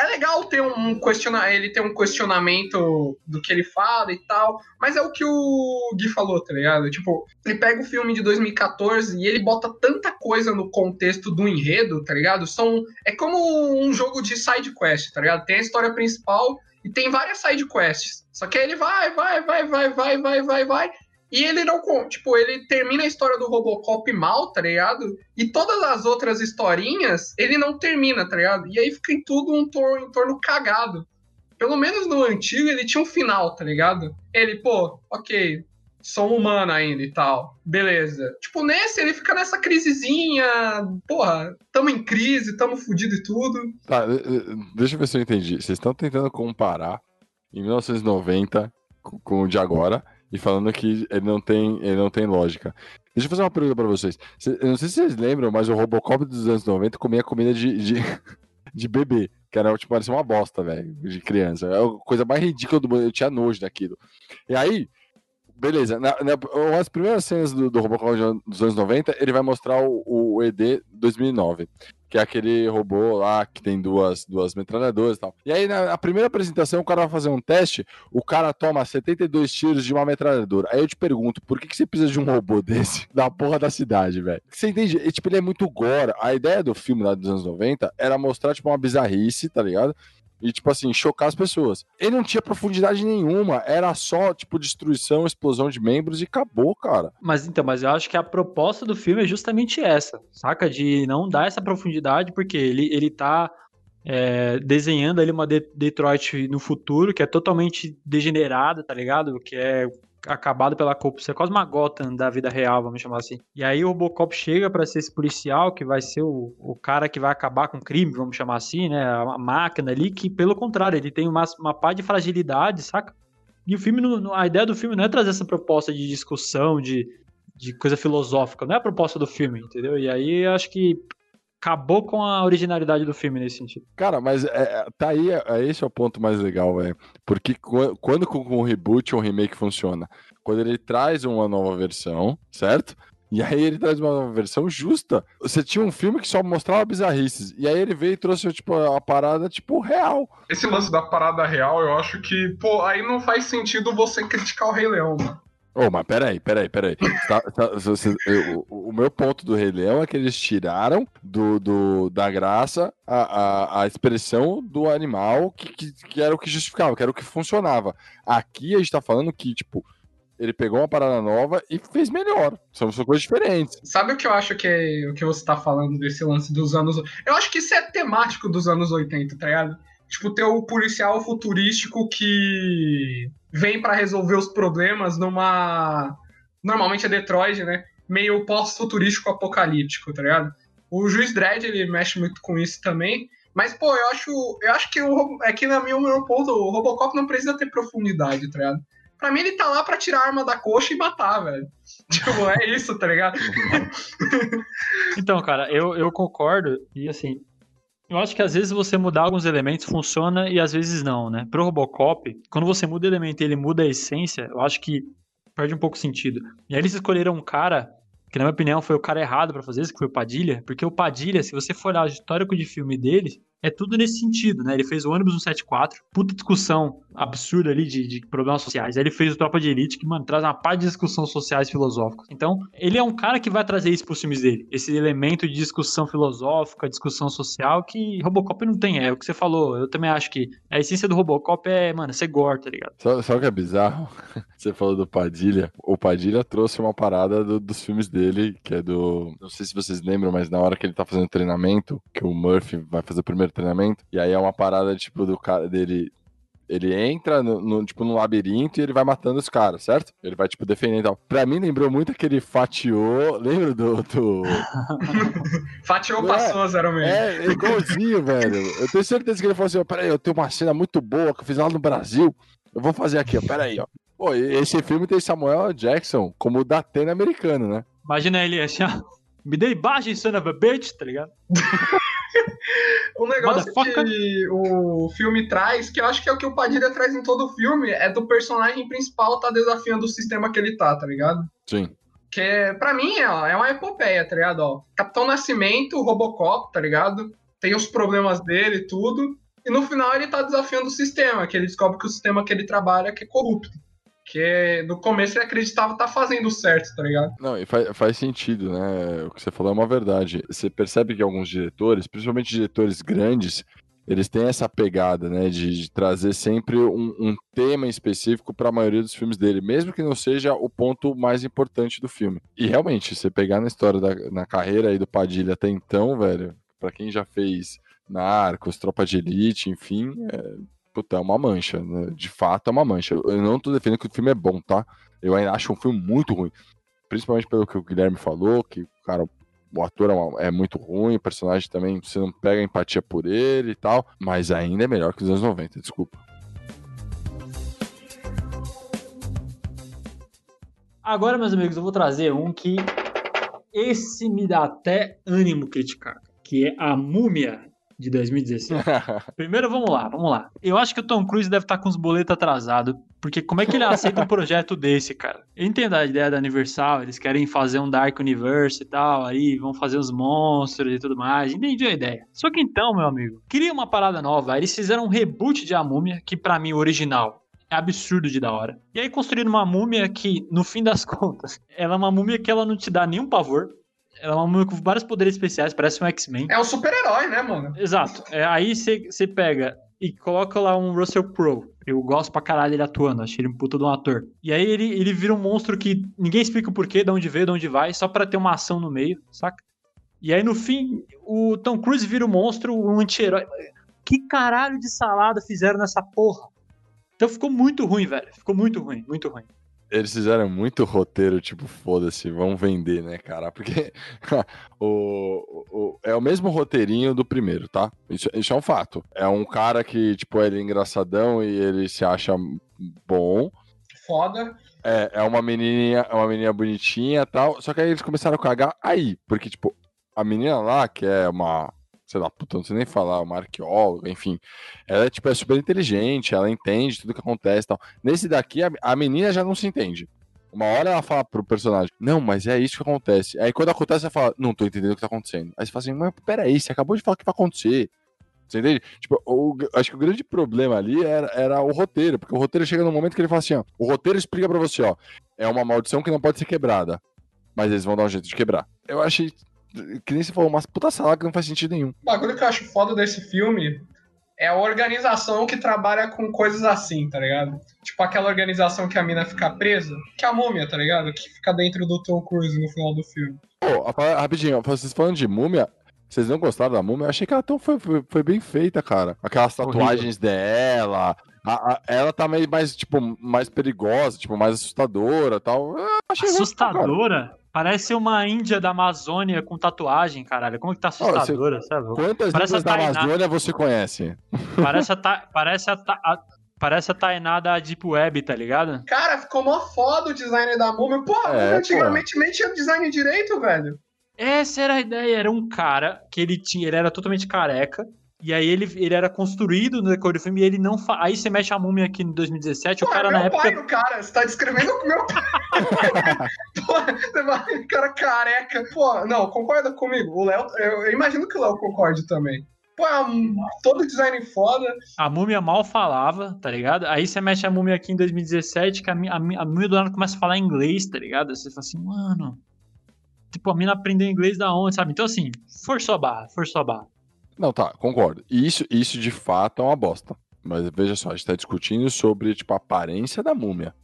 é legal ter um questionar ele ter um questionamento do que ele fala e tal, mas é o que o Gui falou, tá ligado? Tipo, ele pega o filme de 2014 e ele bota tanta coisa no contexto do enredo, tá ligado? São é como um jogo de side quest, tá ligado? Tem a história principal e tem várias side quests. Só que aí ele vai, vai, vai, vai, vai, vai, vai, vai, e ele não, tipo, ele termina a história do Robocop mal, tá ligado? E todas as outras historinhas, ele não termina, tá ligado? E aí fica em tudo um torno, um torno cagado. Pelo menos no antigo ele tinha um final, tá ligado? Ele, pô, ok, sou humano ainda e tal. Beleza. Tipo, nesse ele fica nessa crisezinha. Porra, tamo em crise, tamo fudido e tudo. Tá, deixa eu ver se eu entendi. Vocês estão tentando comparar em 1990 com o de agora e falando que ele não tem, ele não tem lógica. Deixa eu fazer uma pergunta para vocês. Eu não sei se vocês lembram, mas o Robocop dos anos 90 comia comida de, de, de bebê, que era tipo, parecia uma bosta, velho, de criança. É a coisa mais ridícula do mundo. Eu tinha nojo daquilo. E aí, beleza, na, na, as primeiras cenas do, do Robocop dos anos 90, ele vai mostrar o, o ED 2009 que é aquele robô lá que tem duas, duas metralhadoras e tal. E aí, na, primeira apresentação, o cara vai fazer um teste, o cara toma 72 tiros de uma metralhadora. Aí eu te pergunto, por que, que você precisa de um robô desse da porra da cidade, velho? Você entende? E, tipo, ele é muito gore. A ideia do filme lá dos anos 90 era mostrar, tipo, uma bizarrice, tá ligado? E, tipo assim, chocar as pessoas. Ele não tinha profundidade nenhuma, era só, tipo, destruição, explosão de membros e acabou, cara. Mas então, mas eu acho que a proposta do filme é justamente essa, saca? De não dar essa profundidade, porque ele, ele tá é, desenhando ali uma de Detroit no futuro que é totalmente degenerada, tá ligado? Que é acabado pela corrupção, é quase uma Gotham da vida real, vamos chamar assim. E aí o Robocop chega para ser esse policial que vai ser o, o cara que vai acabar com o crime, vamos chamar assim, né? A máquina ali que, pelo contrário, ele tem uma, uma pá de fragilidade, saca? E o filme, a ideia do filme não é trazer essa proposta de discussão, de, de coisa filosófica, não é a proposta do filme, entendeu? E aí acho que acabou com a originalidade do filme nesse sentido. Cara, mas é, é tá aí, é, é, esse é o ponto mais legal, velho. Porque quando com um reboot ou um remake funciona? Quando ele traz uma nova versão, certo? E aí ele traz uma nova versão justa. Você tinha um filme que só mostrava bizarrices. E aí ele veio e trouxe, tipo, a parada, tipo, real. Esse lance da parada real, eu acho que, pô, aí não faz sentido você criticar o Rei Leão, mano. Ô, oh, mas peraí, peraí, peraí. Tá, tá, você, eu, o meu ponto do Rei Leão é que eles tiraram do, do da graça a, a, a expressão do animal que, que, que, era o que justificava, que era o que funcionava. Aqui a gente tá falando que, tipo, ele pegou uma parada nova e fez melhor. São, são coisas diferentes. Sabe o que eu acho que é o que você tá falando desse lance dos anos. Eu acho que isso é temático dos anos 80, tá ligado? Tipo, ter o policial futurístico que vem para resolver os problemas numa. Normalmente é Detroit, né? Meio pós-futurístico apocalíptico, tá ligado? O Juiz Dredd, ele mexe muito com isso também. Mas, pô, eu acho, eu acho que o, é que na minha meu ponto, o Robocop não precisa ter profundidade, tá ligado? Pra mim, ele tá lá pra tirar a arma da coxa e matar, velho. Tipo, é isso, tá ligado? então, cara, eu, eu concordo. E assim, eu acho que às vezes você mudar alguns elementos funciona e às vezes não, né? Pro Robocop, quando você muda o elemento e ele muda a essência, eu acho que perde um pouco sentido. E aí eles escolheram um cara que na minha opinião foi o cara errado para fazer isso, que foi o Padilha, porque o Padilha, se você for olhar o histórico de filme dele, é tudo nesse sentido, né? Ele fez o ônibus 174, puta discussão absurda ali de, de, problemas sociais. Aí ele fez o Tropa de Elite, que, mano, traz uma parte de discussão sociais filosóficas. Então, ele é um cara que vai trazer isso pros filmes dele. Esse elemento de discussão filosófica, discussão social, que Robocop não tem. É o que você falou. Eu também acho que a essência do Robocop é, mano, ser gore, tá ligado? Só, o que é bizarro? Você falou do Padilha. O Padilha trouxe uma parada do, dos filmes dele, que é do. Não sei se vocês lembram, mas na hora que ele tá fazendo treinamento, que o Murphy vai fazer o primeiro treinamento, e aí é uma parada, tipo, do cara dele ele entra no, no, tipo, no labirinto e ele vai matando os caras, certo? Ele vai, tipo, defendendo e tal. Pra mim, lembrou muito aquele Fatiô. Lembra do. do... Fatiô passou, zero mesmo. É, é igualzinho, velho. Eu tenho certeza que ele falou assim: peraí, eu tenho uma cena muito boa que eu fiz lá no Brasil. Eu vou fazer aqui, ó. Peraí, ó. Pô, esse filme tem Samuel Jackson como o Datena americano, né? Imagina ele assim, ó. Me dê imagem, son of a bitch, tá ligado? o negócio que o filme traz, que eu acho que é o que o Padilha traz em todo o filme, é do personagem principal tá desafiando o sistema que ele tá, tá ligado? Sim. Que pra mim é, ó, é uma epopeia, tá ligado? Ó, Capitão Nascimento, Robocop, tá ligado? Tem os problemas dele e tudo. E no final ele tá desafiando o sistema, que ele descobre que o sistema que ele trabalha é, é corrupto. Porque no começo ele acreditava estar tá fazendo certo, tá ligado? Não, e faz, faz sentido, né? O que você falou é uma verdade. Você percebe que alguns diretores, principalmente diretores grandes, eles têm essa pegada, né, de, de trazer sempre um, um tema específico para a maioria dos filmes dele, mesmo que não seja o ponto mais importante do filme. E realmente, você pegar na história da na carreira aí do Padilha até então, velho, para quem já fez Narcos, Tropa de Elite, enfim, é, puta, é uma mancha, né? De fato é uma mancha. Eu não tô defendendo que o filme é bom, tá? Eu ainda acho um filme muito ruim. Principalmente pelo que o Guilherme falou, que, cara, o ator é, uma, é, muito ruim, o personagem também, você não pega empatia por ele e tal, mas ainda é melhor que os anos 90, desculpa. Agora, meus amigos, eu vou trazer um que esse me dá até ânimo criticar, que é a Múmia de 2016. Primeiro, vamos lá, vamos lá. Eu acho que o Tom Cruise deve estar com os boletos atrasados, porque como é que ele aceita um projeto desse, cara? Eu entendo a ideia da Universal, eles querem fazer um Dark Universe e tal, aí vão fazer os monstros e tudo mais, entendi a ideia. Só que então, meu amigo, queria uma parada nova, eles fizeram um reboot de A Múmia, que para mim, o original, é absurdo de da hora. E aí construíram uma múmia que, no fim das contas, ela é uma múmia que ela não te dá nenhum pavor. Ela é uma múmia com vários poderes especiais, parece um X-Men. É um super-herói, né, mano? Exato. É, aí você pega e coloca lá um Russell Crowe. Eu gosto pra caralho ele atuando, achei ele um puta de um ator. E aí ele, ele vira um monstro que ninguém explica o porquê, de onde veio, de onde vai, só para ter uma ação no meio, saca? E aí no fim, o Tom Cruise vira um monstro, um anti-herói. Que caralho de salada fizeram nessa porra? Então ficou muito ruim, velho. Ficou muito ruim, muito ruim. Eles fizeram muito roteiro, tipo, foda-se, vamos vender, né, cara? Porque o, o, é o mesmo roteirinho do primeiro, tá? Isso, isso é um fato. É um cara que, tipo, ele é engraçadão e ele se acha bom. Foda. É, é uma menininha, é uma menina bonitinha e tal. Só que aí eles começaram a cagar aí. Porque, tipo, a menina lá, que é uma sei lá, puta, não sei nem falar, uma arqueóloga, enfim. Ela é, tipo, é super inteligente, ela entende tudo que acontece e tal. Nesse daqui, a, a menina já não se entende. Uma hora ela fala pro personagem, não, mas é isso que acontece. Aí quando acontece, ela fala, não tô entendendo o que tá acontecendo. Aí você fala assim, mas peraí, você acabou de falar que vai acontecer. Você entende? Tipo, o, acho que o grande problema ali era, era o roteiro, porque o roteiro chega no momento que ele fala assim, ó, o roteiro explica pra você, ó, é uma maldição que não pode ser quebrada, mas eles vão dar um jeito de quebrar. Eu achei que nem se falou, uma puta sala que não faz sentido nenhum. O bagulho que eu acho foda desse filme é a organização que trabalha com coisas assim, tá ligado? Tipo aquela organização que a mina fica presa, que é a múmia, tá ligado? Que fica dentro do Tom Cruise no final do filme. Pô, rapidinho, vocês falando de múmia, vocês não gostaram da múmia? Eu achei que ela tão foi, foi, foi bem feita, cara. Aquelas tatuagens Horrível. dela, a, a, ela tá meio mais, tipo, mais perigosa, tipo, mais assustadora tal. assustadora? Parece uma Índia da Amazônia com tatuagem, caralho. Como que tá assustadora, oh, sabe? Quantas parece índias da Amazônia você conhece? Parece a, ta... parece a, ta... a... Parece a Tainá da Deep Web, tá ligado? Cara, ficou mó foda o design da múmia. Pô, é, antigamente pô. nem tinha design direito, velho. Essa era a ideia. Era um cara que ele tinha, ele era totalmente careca. E aí ele, ele era construído no decor do filme e ele não fa... Aí você mexe a múmia aqui em 2017, Pô, o cara é na época... Pai, o cara, você tá descrevendo o meu pai. Pô, cara careca. Pô, não, concorda comigo. O Léo, eu, eu imagino que o Léo concorde também. Pô, é todo design foda. A múmia mal falava, tá ligado? Aí você mexe a múmia aqui em 2017, que a, a, a múmia do ano começa a falar inglês, tá ligado? Você fala assim, mano... Tipo, a mina aprendeu inglês da onde, sabe? Então, assim, forçou a barra, forçou a barra. Não, tá, concordo. Isso, isso de fato é uma bosta. Mas veja só, a gente tá discutindo sobre, tipo, a aparência da múmia.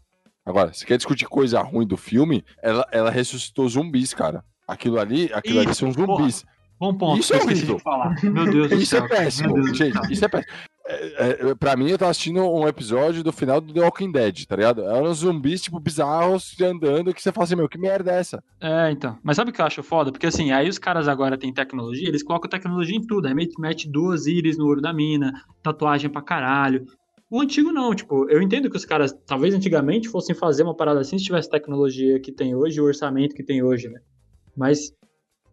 Agora, se quer discutir coisa ruim do filme, ela, ela ressuscitou zumbis, cara. Aquilo ali, aquilo isso, ali são zumbis. Porra. Bom ponto. Isso é horrível. Meu Deus do Isso é péssimo. Gente, isso é péssimo. É, é, pra mim, eu tava assistindo um episódio do final do The Walking Dead, tá ligado? Eram zumbis, tipo, bizarros andando que você fala assim, meu, que merda é essa? É, então. Mas sabe o que eu acho foda? Porque assim, aí os caras agora têm tecnologia, eles colocam tecnologia em tudo. Aí mete duas íris no olho da mina, tatuagem pra caralho. O antigo não, tipo, eu entendo que os caras, talvez antigamente, fossem fazer uma parada assim se tivesse tecnologia que tem hoje, o orçamento que tem hoje, né? Mas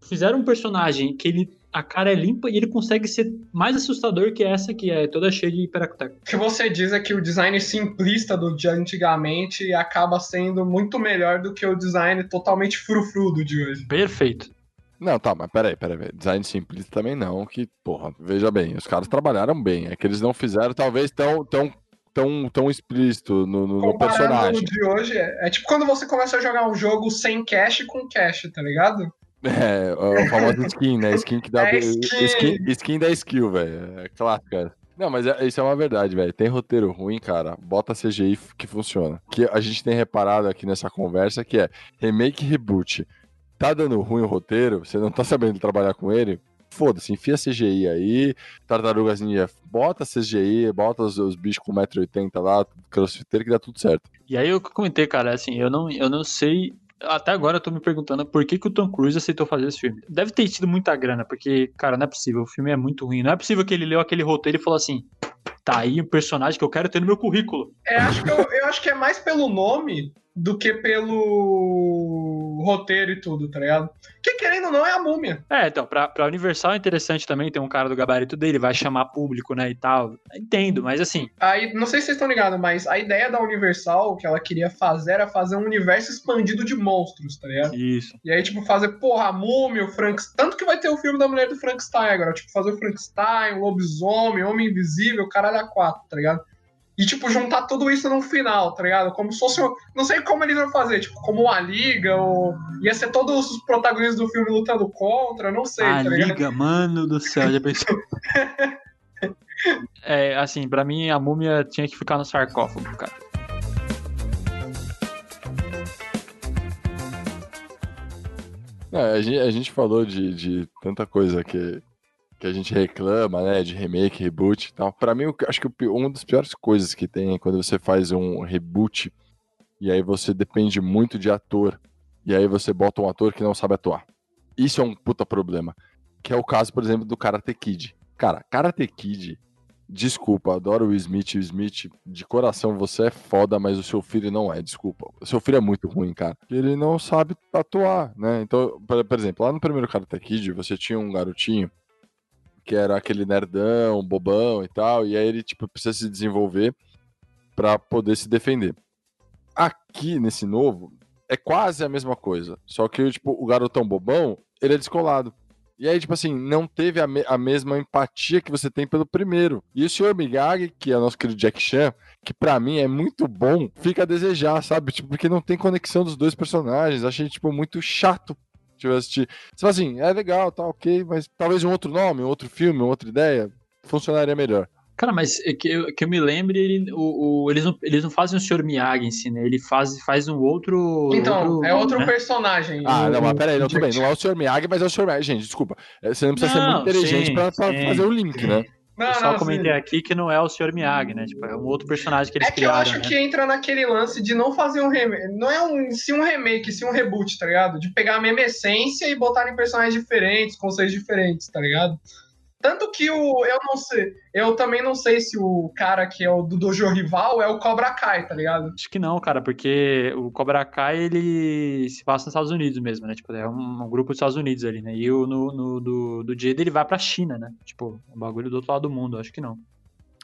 fizeram um personagem que ele a cara é limpa e ele consegue ser mais assustador que essa que é toda cheia de hiperacteco. O que você diz é que o design simplista do de antigamente acaba sendo muito melhor do que o design totalmente frufru do de hoje. Perfeito. Não, tá, mas peraí, peraí. Design simplista também não, que, porra, veja bem, os caras trabalharam bem. É que eles não fizeram, talvez, tão, tão tão, tão explícito no, no, no personagem. de hoje, é, é, tipo quando você começa a jogar um jogo sem cache com cache, tá ligado? É, o famoso skin, né? Skin que dá. É skin. Skin, skin da skill, velho. É clássica. Não, mas é, isso é uma verdade, velho. Tem roteiro ruim, cara. Bota CGI que funciona. Que a gente tem reparado aqui nessa conversa que é remake reboot. Tá dando ruim o roteiro, você não tá sabendo trabalhar com ele, foda-se, enfia CGI aí, Tartarugas Ninja, bota CGI, bota os, os bichos com 1,80m lá, crossfiteiro que dá tudo certo. E aí eu comentei, cara, assim, eu não, eu não sei até agora eu tô me perguntando por que, que o Tom Cruise aceitou fazer esse filme. Deve ter tido muita grana, porque, cara, não é possível. O filme é muito ruim. Não é possível que ele leu aquele roteiro e falou assim: tá aí um personagem que eu quero ter no meu currículo. É, acho que eu, eu acho que é mais pelo nome do que pelo roteiro e tudo, tá ligado? Que querendo ou não é a múmia. É, então, pra, pra Universal é interessante também ter um cara do gabarito dele, vai chamar público, né, e tal. Entendo, mas assim. Aí, não sei se vocês estão ligados, mas a ideia da Universal que ela queria fazer era fazer um universo expandido de monstros, tá ligado? Isso. E aí, tipo, fazer, porra, a múmia, o Frankenstein. Tanto que vai ter o filme da mulher do Frankenstein agora, tipo, fazer o Frankenstein, o lobisomem, o homem invisível, o caralho a quatro, tá ligado? E, tipo, juntar tudo isso no final, tá ligado? Como se fosse. Não sei como eles vão fazer, tipo, como uma liga, ou. Ia ser todos os protagonistas do filme lutando contra, não sei, a tá ligado? liga, mano do céu, já pensou. é, assim, para mim a múmia tinha que ficar no sarcófago, cara. É, a, gente, a, gente, falou de, de tanta coisa que, que a gente reclama, né? De remake, reboot e tal. Pra mim, eu acho que uma das piores coisas que tem é quando você faz um reboot e aí você depende muito de ator. E aí você bota um ator que não sabe atuar. Isso é um puta problema. Que é o caso, por exemplo, do Karate Kid. Cara, Karate Kid Desculpa, adoro o Smith. O Smith, de coração, você é foda, mas o seu filho não é, desculpa. O seu filho é muito ruim, cara. Ele não sabe atuar, né? Então, por exemplo, lá no primeiro Karate Kid, você tinha um garotinho que era aquele nerdão, bobão e tal, e aí ele, tipo, precisa se desenvolver para poder se defender. Aqui, nesse novo, é quase a mesma coisa. Só que, tipo, o garotão bobão, ele é descolado. E aí, tipo assim, não teve a, me a mesma empatia que você tem pelo primeiro. E o Sr. Miyagi, que é o nosso querido Jack Chan, que para mim é muito bom, fica a desejar, sabe? Tipo, porque não tem conexão dos dois personagens. Achei, tipo, muito chato de assistir. Você fala assim, é legal, tá ok, mas talvez um outro nome, um outro filme, uma outra ideia funcionaria melhor. Cara, mas é que eu, que eu me lembre, ele, o, o, eles, não, eles não fazem o Sr. Miyagi em si, né? Ele faz, faz um outro. Então, outro, é outro né? personagem. Ah, não, mas peraí, não, tudo bem. Não é o Sr. Miyagi, mas é o Sr. Miyagi. Gente, desculpa. É, você não precisa não, ser muito inteligente sim, pra, pra sim, fazer o link, sim. né? Não, eu só não, comentei sim. aqui que não é o Sr. Miyagi, né? Tipo, é um outro personagem que eles criaram. É que criaram, eu acho né? que entra naquele lance de não fazer um remake. Não é um, se um remake, se um reboot, tá ligado? De pegar a mesma essência e botar em personagens diferentes, conceitos diferentes, tá ligado? Tanto que o. Eu não sei. Eu também não sei se o cara que é o do Dojo Rival é o Cobra Kai, tá ligado? Acho que não, cara, porque o Cobra Kai ele se passa nos Estados Unidos mesmo, né? Tipo, é um, um grupo dos Estados Unidos ali, né? E o no, no do, do Jade ele vai pra China, né? Tipo, um bagulho do outro lado do mundo, acho que não.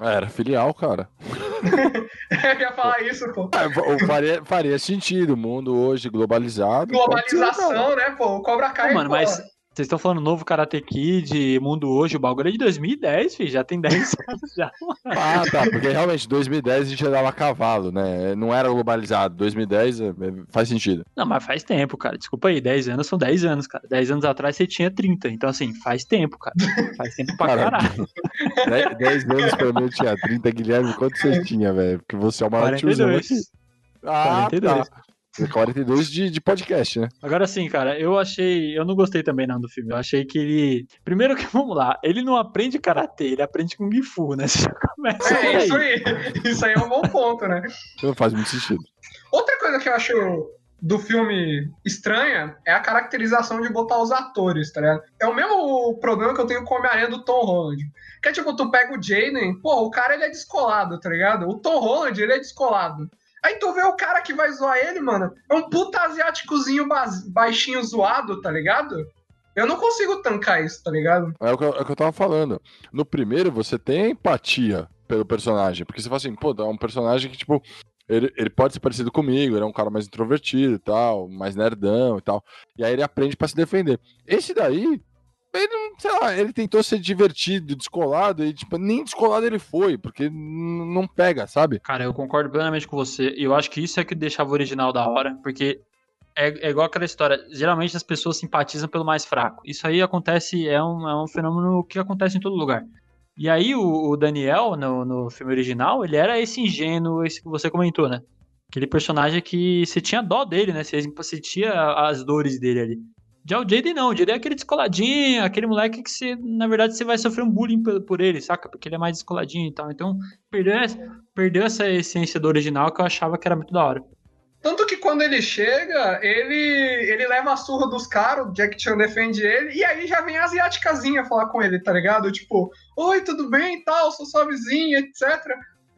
É, era filial, cara. eu ia falar isso, pô. É, faria, faria sentido, o mundo hoje globalizado. Globalização, né, pô? O Cobra Kai, Pô, mano, pô, mas vocês estão falando novo Karate Kid, Mundo Hoje, o bagulho é de 2010, filho, já tem 10 anos já. Ah, tá, porque realmente 2010 a gente andava a cavalo, né? Não era globalizado. 2010 é, é, faz sentido. Não, mas faz tempo, cara. Desculpa aí, 10 anos são 10 anos, cara. 10 anos atrás você tinha 30. Então, assim, faz tempo, cara. Faz tempo pra caralho. 10, anos pra mim eu tinha 30, Guilherme. Quanto você tinha, velho? Porque você é o maior tiozão. Ah, 42. Tá. 42 de, de podcast, né? Agora sim, cara, eu achei. Eu não gostei também não do filme. Eu achei que ele. Primeiro que, vamos lá, ele não aprende karatê, ele aprende com Gifu, né? Você já começa. É, aí. isso aí. Isso aí é um bom ponto, né? Não faz muito sentido. Outra coisa que eu acho do filme estranha é a caracterização de botar os atores, tá ligado? É o mesmo problema que eu tenho com o Homem-Aranha do Tom Holland. Que é tipo, tu pega o Jaden, pô, o cara ele é descolado, tá ligado? O Tom Holland, ele é descolado. Aí tu vê o cara que vai zoar ele, mano. É um puta asiáticozinho baixinho zoado, tá ligado? Eu não consigo tancar isso, tá ligado? É o, que eu, é o que eu tava falando. No primeiro, você tem empatia pelo personagem. Porque você fala assim, pô, é um personagem que, tipo, ele, ele pode ser parecido comigo, ele é um cara mais introvertido e tal, mais nerdão e tal. E aí ele aprende para se defender. Esse daí, ele, sei lá, ele tentou ser divertido, descolado, e tipo, nem descolado ele foi, porque não pega, sabe? Cara, eu concordo plenamente com você. E eu acho que isso é que deixava o original da hora, porque é, é, igual aquela história. Geralmente as pessoas simpatizam pelo mais fraco. Isso aí acontece, é um, é um fenômeno que acontece em todo lugar. E aí o, o Daniel, no, no filme original, ele era esse ingênuo, esse que você comentou, né? Aquele personagem que você tinha dó dele, né? Você sentia as dores dele ali. Já o Jaden não, o Jaden é aquele descoladinho, aquele moleque que você, na verdade, você vai sofrer um bullying por, por ele, saca? Porque ele é mais descoladinho e tal. Então, perdeu, perdeu essa essência do original que eu achava que era muito da hora. Tanto que quando ele chega, ele ele leva a surra dos caras, o Jack Chan defende ele, e aí já vem a asiáticazinha falar com ele, tá ligado? Tipo, oi, tudo bem e tal, sou sua vizinha, etc.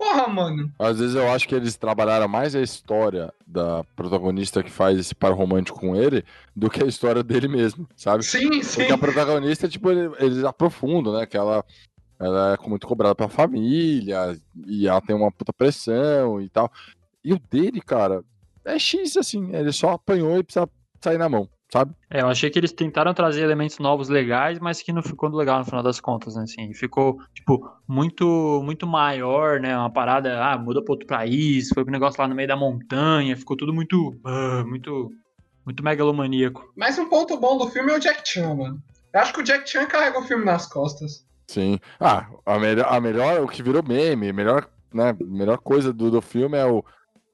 Porra, mano. Às vezes eu acho que eles trabalharam mais a história da protagonista que faz esse par romântico com ele do que a história dele mesmo, sabe? Sim, sim. Porque a protagonista, tipo, eles aprofundam, né? Que ela, ela é muito cobrada pela família e ela tem uma puta pressão e tal. E o dele, cara, é X, assim. Ele só apanhou e precisa sair na mão sabe? É, eu achei que eles tentaram trazer elementos novos legais, mas que não ficou legal no final das contas, né? Assim, ficou, tipo, muito muito maior, né? Uma parada, ah, muda para outro país, foi um negócio lá no meio da montanha, ficou tudo muito, uh, muito, muito megalomaníaco. Mas um ponto bom do filme é o Jack Chan, mano. Eu acho que o Jack Chan carrega o filme nas costas. Sim. Ah, a melhor, a melhor o que virou meme, a melhor, né, melhor coisa do, do filme é o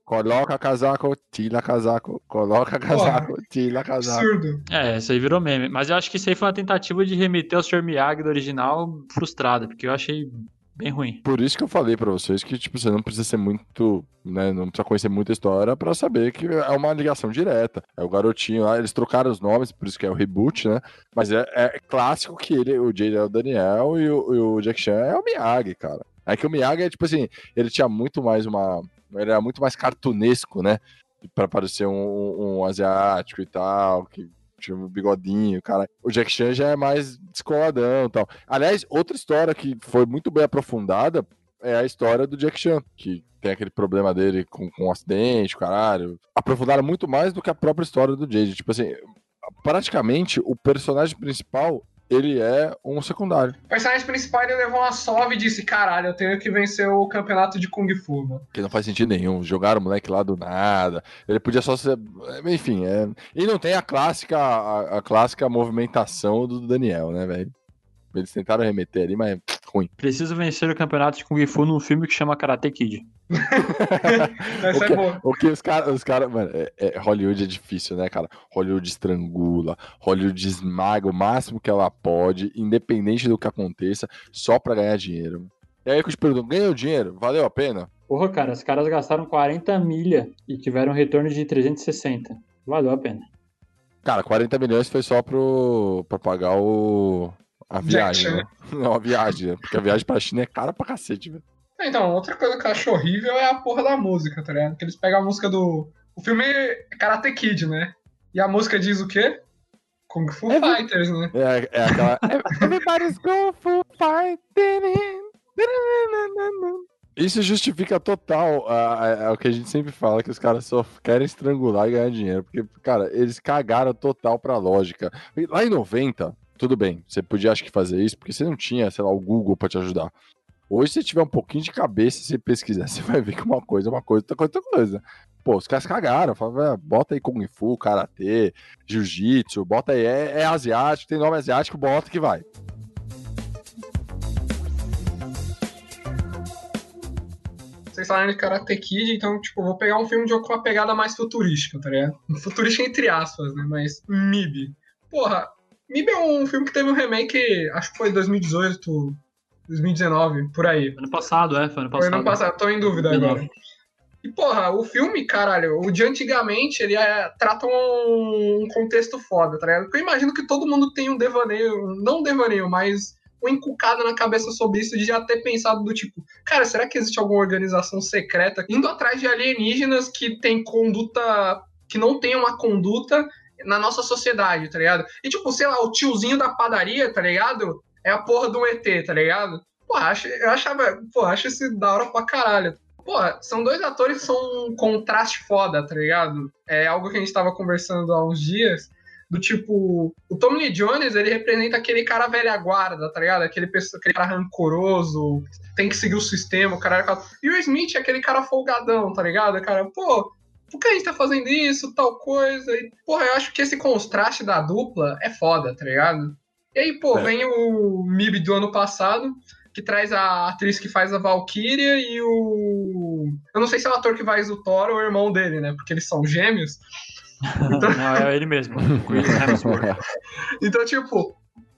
Coloca casaco, tira casaco, coloca casaco, Porra, tira casaco. Absurdo. É, isso aí virou meme. Mas eu acho que isso aí foi uma tentativa de remeter ao Sr. Miyagi do original frustrada, porque eu achei bem ruim. Por isso que eu falei para vocês que, tipo, você não precisa ser muito, né, não precisa conhecer muita história para saber que é uma ligação direta. É o garotinho lá, eles trocaram os nomes, por isso que é o reboot, né? Mas é, é clássico que ele, o Jay é o Daniel e o, e o Jack Chan é o Miyagi, cara. É que o Miyagi é, tipo assim, ele tinha muito mais uma era muito mais cartunesco, né? Pra parecer um, um asiático e tal, que tinha um bigodinho, cara. O Jack Chan já é mais descoladão e tal. Aliás, outra história que foi muito bem aprofundada é a história do Jack Chan, que tem aquele problema dele com, com um acidente, caralho. Aprofundaram muito mais do que a própria história do Jade. Tipo assim, praticamente o personagem principal ele é um secundário. O personagem principal ele levou uma sova e disse: caralho, eu tenho que vencer o campeonato de Kung Fu, mano. Que não faz sentido nenhum. Jogaram o moleque lá do nada. Ele podia só ser. Enfim, é... e não tem a clássica, a, a clássica movimentação do Daniel, né, velho? Eles tentaram remeter ali, mas ruim. Preciso vencer o campeonato de Kung Fu num filme que chama Karate Kid. Essa o que, é boa. O que os caras, os cara, mano, é, é, Hollywood é difícil, né, cara? Hollywood estrangula, Hollywood esmaga o máximo que ela pode, independente do que aconteça, só pra ganhar dinheiro. E aí que eu te pergunto, ganhou dinheiro? Valeu a pena? Porra, cara, os caras gastaram 40 milha e tiveram um retorno de 360. Valeu a pena. Cara, 40 milhões foi só pro, pra pagar o, a viagem, né? Não, a viagem, né? porque a viagem pra China é cara pra cacete, velho. É, então, outra coisa que eu acho horrível é a porra da música, tá ligado? Que eles pegam a música do. O filme é Karate Kid, né? E a música diz o quê? Kung Fu Every... Fighters, né? É, é aquela. Everybody's Kung Fu Fighting. Isso justifica total o que a gente sempre fala, que os caras só querem estrangular e ganhar dinheiro. Porque, cara, eles cagaram total pra lógica. Lá em 90, tudo bem, você podia acho que fazer isso, porque você não tinha, sei lá, o Google para te ajudar. Hoje, se tiver um pouquinho de cabeça, se pesquisar, você vai ver que uma coisa é uma coisa, outra coisa é outra coisa. Pô, os caras cagaram, falaram, ah, bota aí Kung Fu, Karatê, Jiu-Jitsu, bota aí, é, é asiático, tem nome asiático, bota que vai. Vocês falaram de Karate Kid, então, tipo, vou pegar um filme de uma pegada mais futurística, tá ligado? Futurística entre aspas, né? Mas MIB. Porra, MIB é um filme que teve um remake, acho que foi 2018, 2019, por aí. Ano passado, é, foi ano passado. Foi ano passado, tô em dúvida 19. agora. E, porra, o filme, caralho, o de antigamente, ele é, trata um, um, contexto foda, tá ligado? Porque eu imagino que todo mundo tem um devaneio, não um devaneio, mas um encucado na cabeça sobre isso de já ter pensado do tipo, cara, será que existe alguma organização secreta indo atrás de alienígenas que tem conduta, que não tem uma conduta na nossa sociedade, tá ligado? E tipo, sei lá, o tiozinho da padaria, tá ligado? É a porra do ET, tá ligado? Acho, eu achava, pô, acho isso da hora pra caralho. Pô, são dois atores que são um contraste foda, tá ligado? É algo que a gente tava conversando há uns dias, do tipo, o Tommy Lee Jones, ele representa aquele cara velha guarda, tá ligado? Aquele, aquele cara rancoroso, tem que seguir o sistema, o cara... E o Smith é aquele cara folgadão, tá ligado? Cara, pô, por que a gente tá fazendo isso, tal coisa? E, porra, eu acho que esse contraste da dupla é foda, tá ligado? E aí, pô, é. vem o MIB do ano passado, que traz a atriz que faz a Valkyria e o. Eu não sei se é o ator que faz o Thor ou o irmão dele, né? Porque eles são gêmeos. Então... não, é ele mesmo. então, tipo,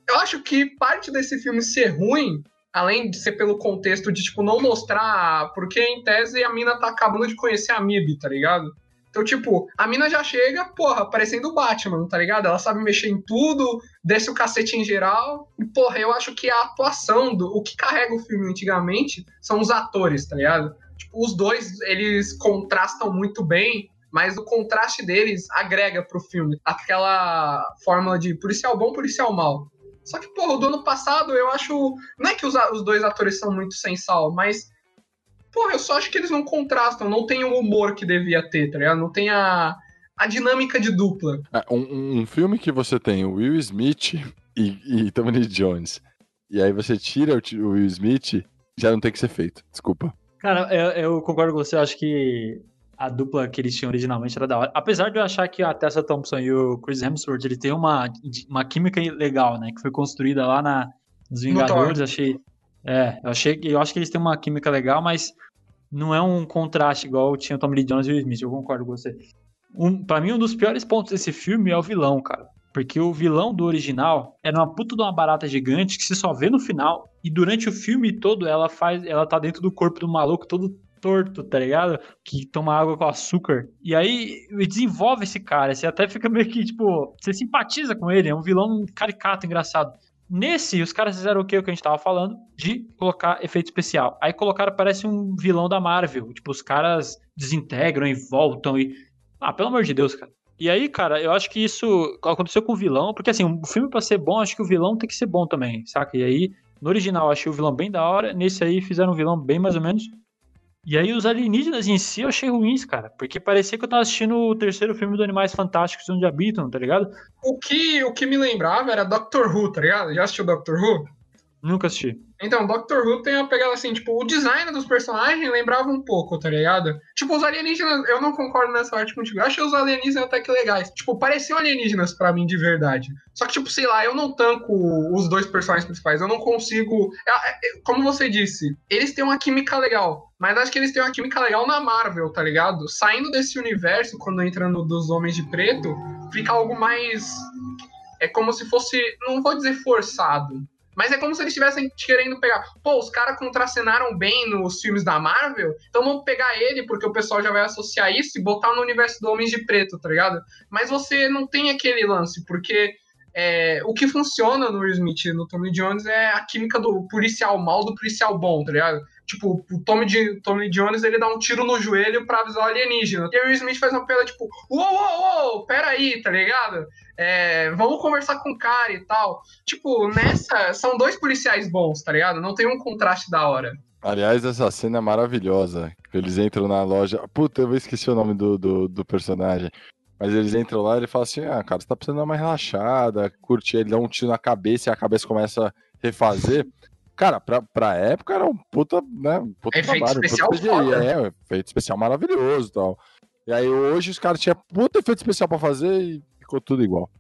eu acho que parte desse filme ser ruim além de ser pelo contexto de, tipo, não mostrar. Porque em tese a mina tá acabando de conhecer a Mib, tá ligado? Então, tipo, a mina já chega, porra, parecendo o Batman, tá ligado? Ela sabe mexer em tudo, desce o cacete em geral. E, porra, eu acho que a atuação do. O que carrega o filme antigamente são os atores, tá ligado? Tipo, os dois, eles contrastam muito bem, mas o contraste deles agrega pro filme. Aquela fórmula de policial bom, policial mal. Só que, porra, do ano passado eu acho. Não é que os, os dois atores são muito sem sal, mas. Porra, eu só acho que eles não contrastam, não tem o humor que devia ter, tá ligado? Não tem a, a dinâmica de dupla. É, um, um, filme que você tem o Will Smith e, e Tommy Jones, e aí você tira o, o Will Smith, já não tem que ser feito. Desculpa. Cara, eu, eu concordo com você, eu acho que a dupla que eles tinham originalmente era da hora. Apesar de eu achar que a Tessa Thompson e o Chris Hemsworth, ele tem uma, uma química legal, né? Que foi construída lá na, Os Vingadores, achei. É, eu achei eu acho que eles têm uma química legal, mas não é um contraste igual tinha o Tommy Lee Jones e o Smith, eu concordo com você. Um, pra mim, um dos piores pontos desse filme é o vilão, cara. Porque o vilão do original era uma puta de uma barata gigante que você só vê no final. E durante o filme todo ela faz. Ela tá dentro do corpo do maluco todo torto, tá ligado? Que toma água com açúcar. E aí desenvolve esse cara. Você até fica meio que, tipo, você simpatiza com ele. É um vilão caricato, engraçado. Nesse, os caras fizeram o que, o que a gente tava falando? De colocar efeito especial. Aí colocaram, parece um vilão da Marvel. Tipo, os caras desintegram e voltam e. Ah, pelo amor de Deus, cara. E aí, cara, eu acho que isso aconteceu com o vilão, porque assim, o filme para ser bom, acho que o vilão tem que ser bom também, saca? E aí, no original, achei o vilão bem da hora, nesse aí fizeram um vilão bem mais ou menos. E aí, os alienígenas em si eu achei ruins, cara, porque parecia que eu tava assistindo o terceiro filme do Animais Fantásticos Onde Habitam, tá ligado? O que, o que me lembrava era Doctor Who, tá ligado? Já assistiu Doctor Who? Nunca assisti. Então, Doctor Who tem a pegada assim, tipo, o design dos personagens lembrava um pouco, tá ligado? Tipo, os alienígenas, eu não concordo nessa parte contigo. Eu achei os alienígenas até que legais. Tipo, pareciam alienígenas para mim de verdade. Só que, tipo, sei lá, eu não tanco os dois personagens principais. Eu não consigo. É, é, como você disse, eles têm uma química legal. Mas acho que eles têm uma química legal na Marvel, tá ligado? Saindo desse universo, quando entra no dos Homens de Preto, fica algo mais. É como se fosse. Não vou dizer forçado mas é como se eles estivessem querendo pegar. Pô, os caras contracenaram bem nos filmes da Marvel, então vamos pegar ele, porque o pessoal já vai associar isso e botar no universo do Homens de Preto, tá ligado? Mas você não tem aquele lance, porque é, o que funciona no Will Smith no Tommy Jones é a química do policial mal do policial bom, tá ligado? Tipo, o Tommy, de, Tommy Jones ele dá um tiro no joelho pra avisar o alienígena. E o Will Smith faz uma piada tipo, uou, uou, uou, peraí, tá ligado? É, vamos conversar com o cara e tal. Tipo, nessa, são dois policiais bons, tá ligado? Não tem um contraste da hora. Aliás, essa cena é maravilhosa. Eles entram na loja. Puta, eu esqueci o nome do, do, do personagem. Mas eles entram lá e ele fala assim: Ah, cara, você tá precisando dar uma relaxada, curtir. Ele dá um tiro na cabeça e a cabeça começa a refazer. Cara, pra, pra época era um puta, né? Um puta efeito trabalho, especial um É, efeito especial maravilhoso e tal. E aí hoje os caras tinham puta efeito especial pra fazer e ficou tudo igual.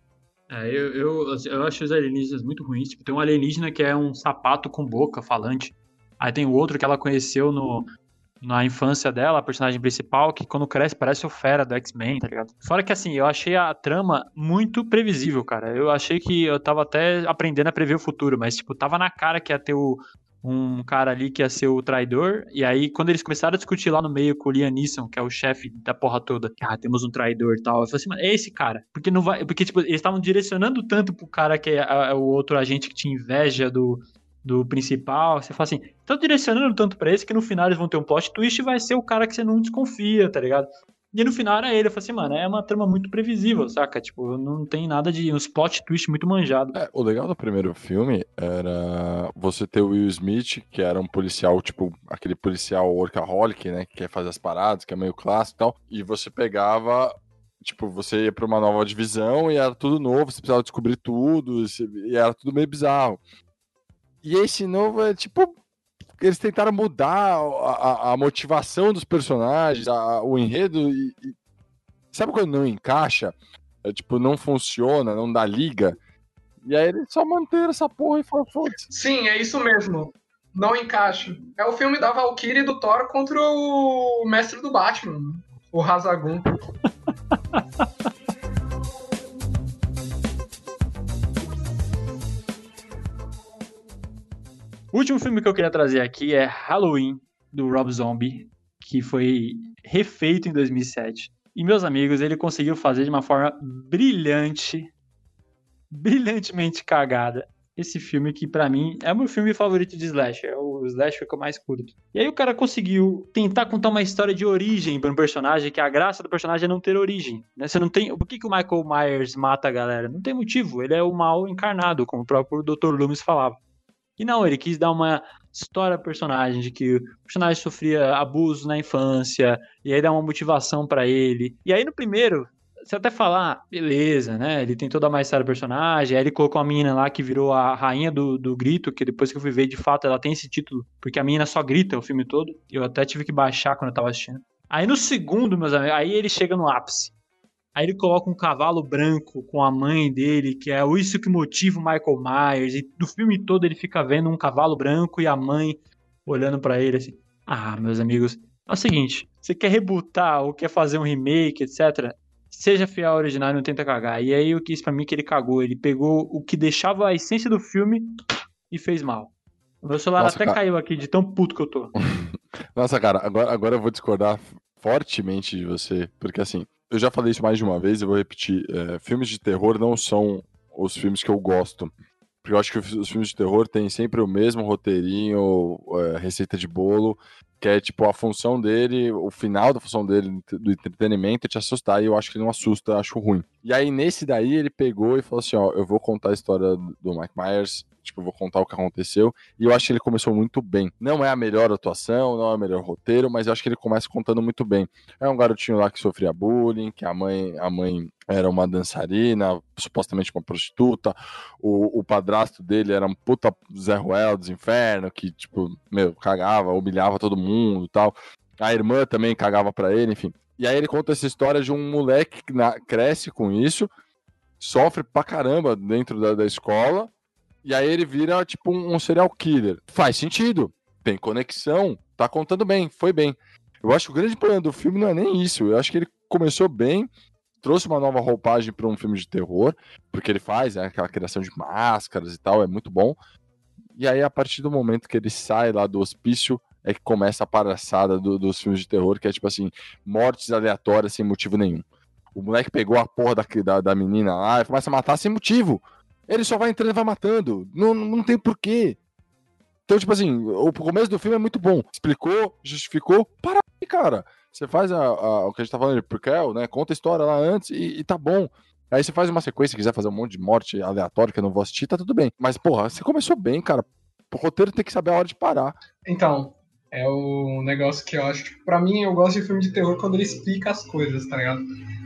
É, eu, eu, eu acho os alienígenas muito ruins. Tipo, tem um alienígena que é um sapato com boca falante. Aí tem o outro que ela conheceu no, na infância dela, a personagem principal, que quando cresce parece o Fera do X-Men, tá ligado? Fora que assim, eu achei a trama muito previsível, cara. Eu achei que eu tava até aprendendo a prever o futuro, mas tipo, tava na cara que ia ter o, um cara ali que ia ser o traidor, e aí quando eles começaram a discutir lá no meio com o Liam Neeson, que é o chefe da porra toda, ah, temos um traidor e tal, eu falei assim, mano, é esse cara, porque não vai, porque tipo, eles estavam direcionando tanto pro cara que é, é o outro agente que tinha inveja do, do principal, você fala assim, estão direcionando tanto para esse que no final eles vão ter um plot twist e vai ser o cara que você não desconfia, tá ligado? E no final era ele, eu falei assim, mano, é uma trama muito previsível, saca? Tipo, não tem nada de uns plot twist muito manjado. É, o legal do primeiro filme era você ter o Will Smith, que era um policial, tipo, aquele policial workaholic, né, que quer fazer as paradas, que é meio clássico e tal, e você pegava tipo, você ia pra uma nova divisão e era tudo novo, você precisava descobrir tudo, e era tudo meio bizarro. E esse novo é tipo. Eles tentaram mudar a, a, a motivação dos personagens, a, o enredo. E, e, sabe quando não encaixa? É, tipo, não funciona, não dá liga. E aí eles só manteram essa porra e falaram, foda-se. Sim, é isso mesmo. Não encaixa. É o filme da Valkyrie e do Thor contra o mestre do Batman, o Hazagum. O último filme que eu queria trazer aqui é Halloween, do Rob Zombie, que foi refeito em 2007. E, meus amigos, ele conseguiu fazer de uma forma brilhante, brilhantemente cagada, esse filme que para mim é o meu filme favorito de slasher, é o slasher que eu mais curto. E aí o cara conseguiu tentar contar uma história de origem para um personagem, que a graça do personagem é não ter origem, né? Você não tem, por que, que o Michael Myers mata a galera? Não tem motivo, ele é o mal encarnado, como o próprio Dr. Loomis falava. E não, ele quis dar uma história ao personagem, de que o personagem sofria abuso na infância, e aí dá uma motivação para ele. E aí no primeiro, você até falar, ah, beleza, né? Ele tentou dar mais história ao personagem, aí ele colocou a menina lá que virou a rainha do, do grito, que depois que eu fui ver, de fato, ela tem esse título, porque a menina só grita o filme todo. Eu até tive que baixar quando eu tava assistindo. Aí no segundo, meus amigos, aí ele chega no ápice. Aí ele coloca um cavalo branco com a mãe dele, que é isso que motiva o Michael Myers. E do filme todo ele fica vendo um cavalo branco e a mãe olhando para ele assim. Ah, meus amigos, é o seguinte: você quer rebutar ou quer fazer um remake, etc. Seja fiel ao original e não tenta cagar. E aí o que isso pra mim que ele cagou. Ele pegou o que deixava a essência do filme e fez mal. O meu celular Nossa, até cara... caiu aqui de tão puto que eu tô. Nossa, cara, agora, agora eu vou discordar fortemente de você, porque assim, eu já falei isso mais de uma vez, eu vou repetir. É, filmes de terror não são os filmes que eu gosto. Porque eu acho que os filmes de terror têm sempre o mesmo roteirinho, é, receita de bolo, que é tipo a função dele, o final da função dele do entretenimento é te assustar, e eu acho que ele não assusta, acho ruim. E aí nesse daí ele pegou e falou assim: ó, eu vou contar a história do Mike Myers tipo, vou contar o que aconteceu. E eu acho que ele começou muito bem. Não é a melhor atuação, não é o melhor roteiro, mas eu acho que ele começa contando muito bem. É um garotinho lá que sofria bullying, que a mãe, a mãe era uma dançarina, supostamente uma prostituta. O, o padrasto dele era um puta Zé Ruel dos infernos, que, tipo, meu, cagava, humilhava todo mundo e tal. A irmã também cagava para ele, enfim. E aí ele conta essa história de um moleque que na, cresce com isso, sofre pra caramba dentro da, da escola, e aí ele vira, tipo, um, um serial killer. Faz sentido. Tem conexão. Tá contando bem. Foi bem. Eu acho que o grande problema do filme não é nem isso. Eu acho que ele começou bem, trouxe uma nova roupagem para um filme de terror, porque ele faz né, aquela criação de máscaras e tal, é muito bom. E aí, a partir do momento que ele sai lá do hospício, é que começa a palhaçada do, dos filmes de terror, que é tipo assim, mortes aleatórias sem motivo nenhum. O moleque pegou a porra da, da, da menina lá e começa a matar sem motivo. Ele só vai entrando e vai matando. Não, não tem porquê. Então, tipo assim, o começo do filme é muito bom. Explicou, justificou, para aí, cara. Você faz a, a, o que a gente tá falando de prequel, né? Conta a história lá antes e, e tá bom. Aí você faz uma sequência, quiser fazer um monte de morte aleatória que eu não vou assistir, tá tudo bem. Mas, porra, você começou bem, cara. O roteiro tem que saber a hora de parar. Então, é o negócio que eu acho. Tipo, pra mim, eu gosto de filme de terror quando ele explica as coisas, tá ligado?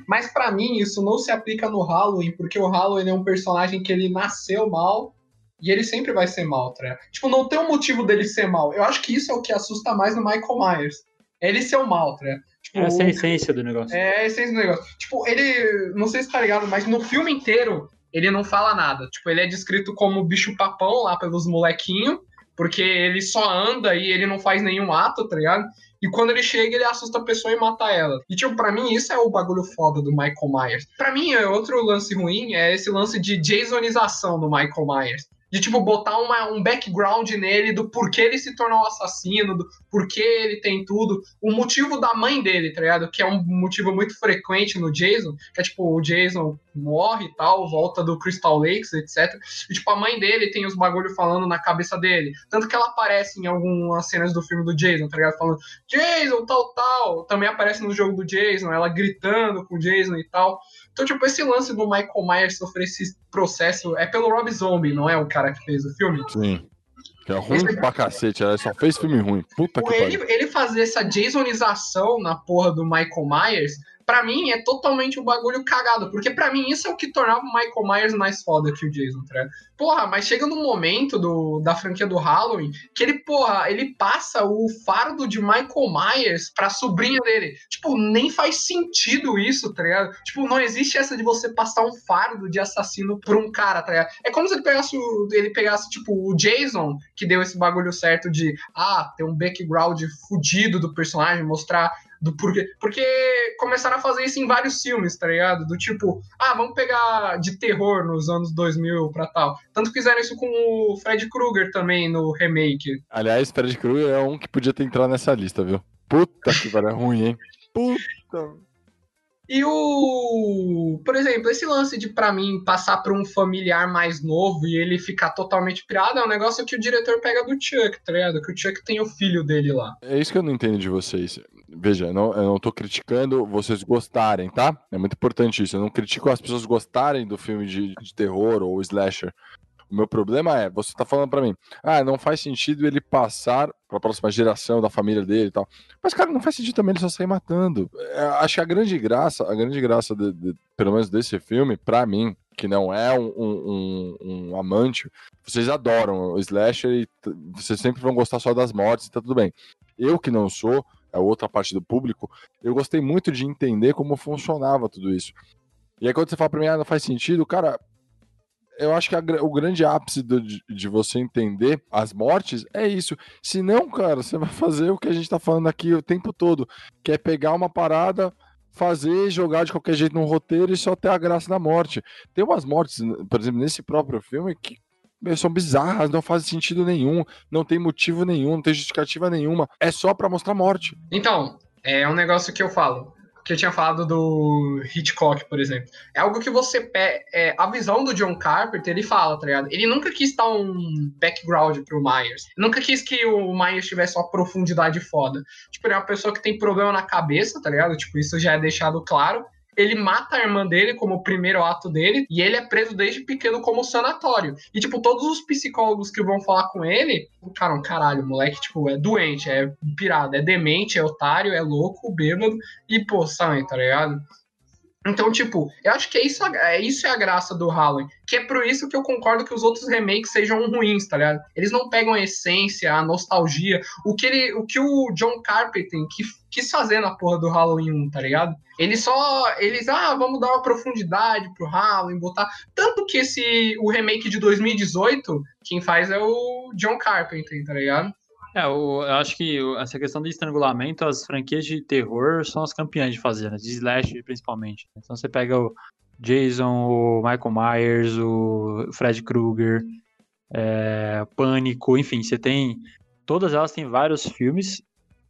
Mas para mim isso não se aplica no Halloween, porque o Halloween é um personagem que ele nasceu mal e ele sempre vai ser mal, tá? Tipo, não tem um motivo dele ser mal. Eu acho que isso é o que assusta mais no Michael Myers. Ele ser o mal, tá? Tipo, Essa é a essência do negócio. É a essência do negócio. Tipo, ele. Não sei se tá ligado, mas no filme inteiro ele não fala nada. Tipo, ele é descrito como bicho-papão lá pelos molequinhos, porque ele só anda e ele não faz nenhum ato, tá ligado? E quando ele chega, ele assusta a pessoa e mata ela. E, tipo, pra mim, isso é o bagulho foda do Michael Myers. Pra mim, é outro lance ruim é esse lance de Jasonização do Michael Myers de tipo botar uma, um background nele do porquê ele se tornou assassino, do porquê ele tem tudo, o motivo da mãe dele, tá ligado? Que é um motivo muito frequente no Jason, que é tipo o Jason morre e tal, volta do Crystal Lakes, etc. E tipo a mãe dele tem os bagulho falando na cabeça dele, tanto que ela aparece em algumas cenas do filme do Jason, tá ligado? Falando Jason, tal, tal. Também aparece no jogo do Jason, ela gritando com o Jason e tal. Então, tipo, esse lance do Michael Myers sofrer esse processo é pelo Rob Zombie, não é o cara que fez o filme? Sim. Que é ruim esse... pra cacete, ela só fez filme ruim. Puta que ele, pariu. Ele fazer essa Jasonização na porra do Michael Myers para mim é totalmente um bagulho cagado, porque para mim isso é o que tornava o Michael Myers mais foda que o Jason, tá Porra, mas chega num momento do, da franquia do Halloween que ele, porra, ele passa o fardo de Michael Myers pra sobrinha dele. Tipo, nem faz sentido isso, tá ligado? Tipo, não existe essa de você passar um fardo de assassino pra um cara, tá ligado? É como se ele pegasse, ele pegasse tipo, o Jason, que deu esse bagulho certo de, ah, ter um background fudido do personagem, mostrar do porquê. Porque começaram a fazer isso em vários filmes, tá ligado? Do tipo, ah, vamos pegar de terror nos anos 2000 pra tal. Tanto fizeram isso com o Fred Krueger também no remake. Aliás, Fred Krueger é um que podia ter entrado nessa lista, viu? Puta que pariu, ruim, hein? Puta. E o. Por exemplo, esse lance de, para mim, passar por um familiar mais novo e ele ficar totalmente pirado é um negócio que o diretor pega do Chuck, tá ligado? Que o Chuck tem o filho dele lá. É isso que eu não entendo de vocês. Veja, eu não, eu não tô criticando vocês gostarem, tá? É muito importante isso. Eu não critico as pessoas gostarem do filme de, de terror ou slasher. O meu problema é, você tá falando para mim, ah, não faz sentido ele passar para a próxima geração da família dele e tal. Mas, cara, não faz sentido também ele só sair matando. É, acho que a grande graça, a grande graça, de, de, pelo menos desse filme, para mim, que não é um, um, um, amante, vocês adoram o slasher e vocês sempre vão gostar só das mortes e tá tudo bem. Eu que não sou, é outra parte do público, eu gostei muito de entender como funcionava tudo isso. E aí quando você fala pra mim, ah, não faz sentido, cara, eu acho que a, o grande ápice do, de, você entender as mortes é isso. Se não, cara, você vai fazer o que a gente tá falando aqui o tempo todo, que é pegar uma parada, fazer, jogar de qualquer jeito num roteiro e só ter a graça da morte. Tem umas mortes, por exemplo, nesse próprio filme que são bizarras, não fazem sentido nenhum, não tem motivo nenhum, não tem justificativa nenhuma. É só para mostrar morte. Então, é um negócio que eu falo que eu tinha falado do Hitchcock, por exemplo. É algo que você. É, a visão do John Carpenter, ele fala, tá ligado? Ele nunca quis dar um background pro Myers. Nunca quis que o Myers tivesse uma profundidade foda. Tipo, ele é uma pessoa que tem problema na cabeça, tá ligado? Tipo, isso já é deixado claro ele mata a irmã dele como o primeiro ato dele, e ele é preso desde pequeno como sanatório. E, tipo, todos os psicólogos que vão falar com ele, cara, um caralho, moleque, tipo, é doente, é pirado, é demente, é otário, é louco, bêbado, e, pô, sai, tá ligado? Então, tipo, eu acho que é isso, é isso é a graça do Halloween. Que é por isso que eu concordo que os outros remakes sejam ruins, tá ligado? Eles não pegam a essência, a nostalgia, o que, ele, o, que o John Carpenter que, quis fazer na porra do Halloween 1, tá ligado? Eles só. Eles, ah, vamos dar uma profundidade pro Halloween, botar. Tanto que esse. O remake de 2018, quem faz é o John Carpenter, tá ligado? É, eu, acho que essa questão de estrangulamento, as franquias de terror são as campeãs de fazer, né? De slash principalmente. Então você pega o Jason, o Michael Myers, o Fred Krueger, é, Pânico, enfim, você tem. Todas elas têm vários filmes.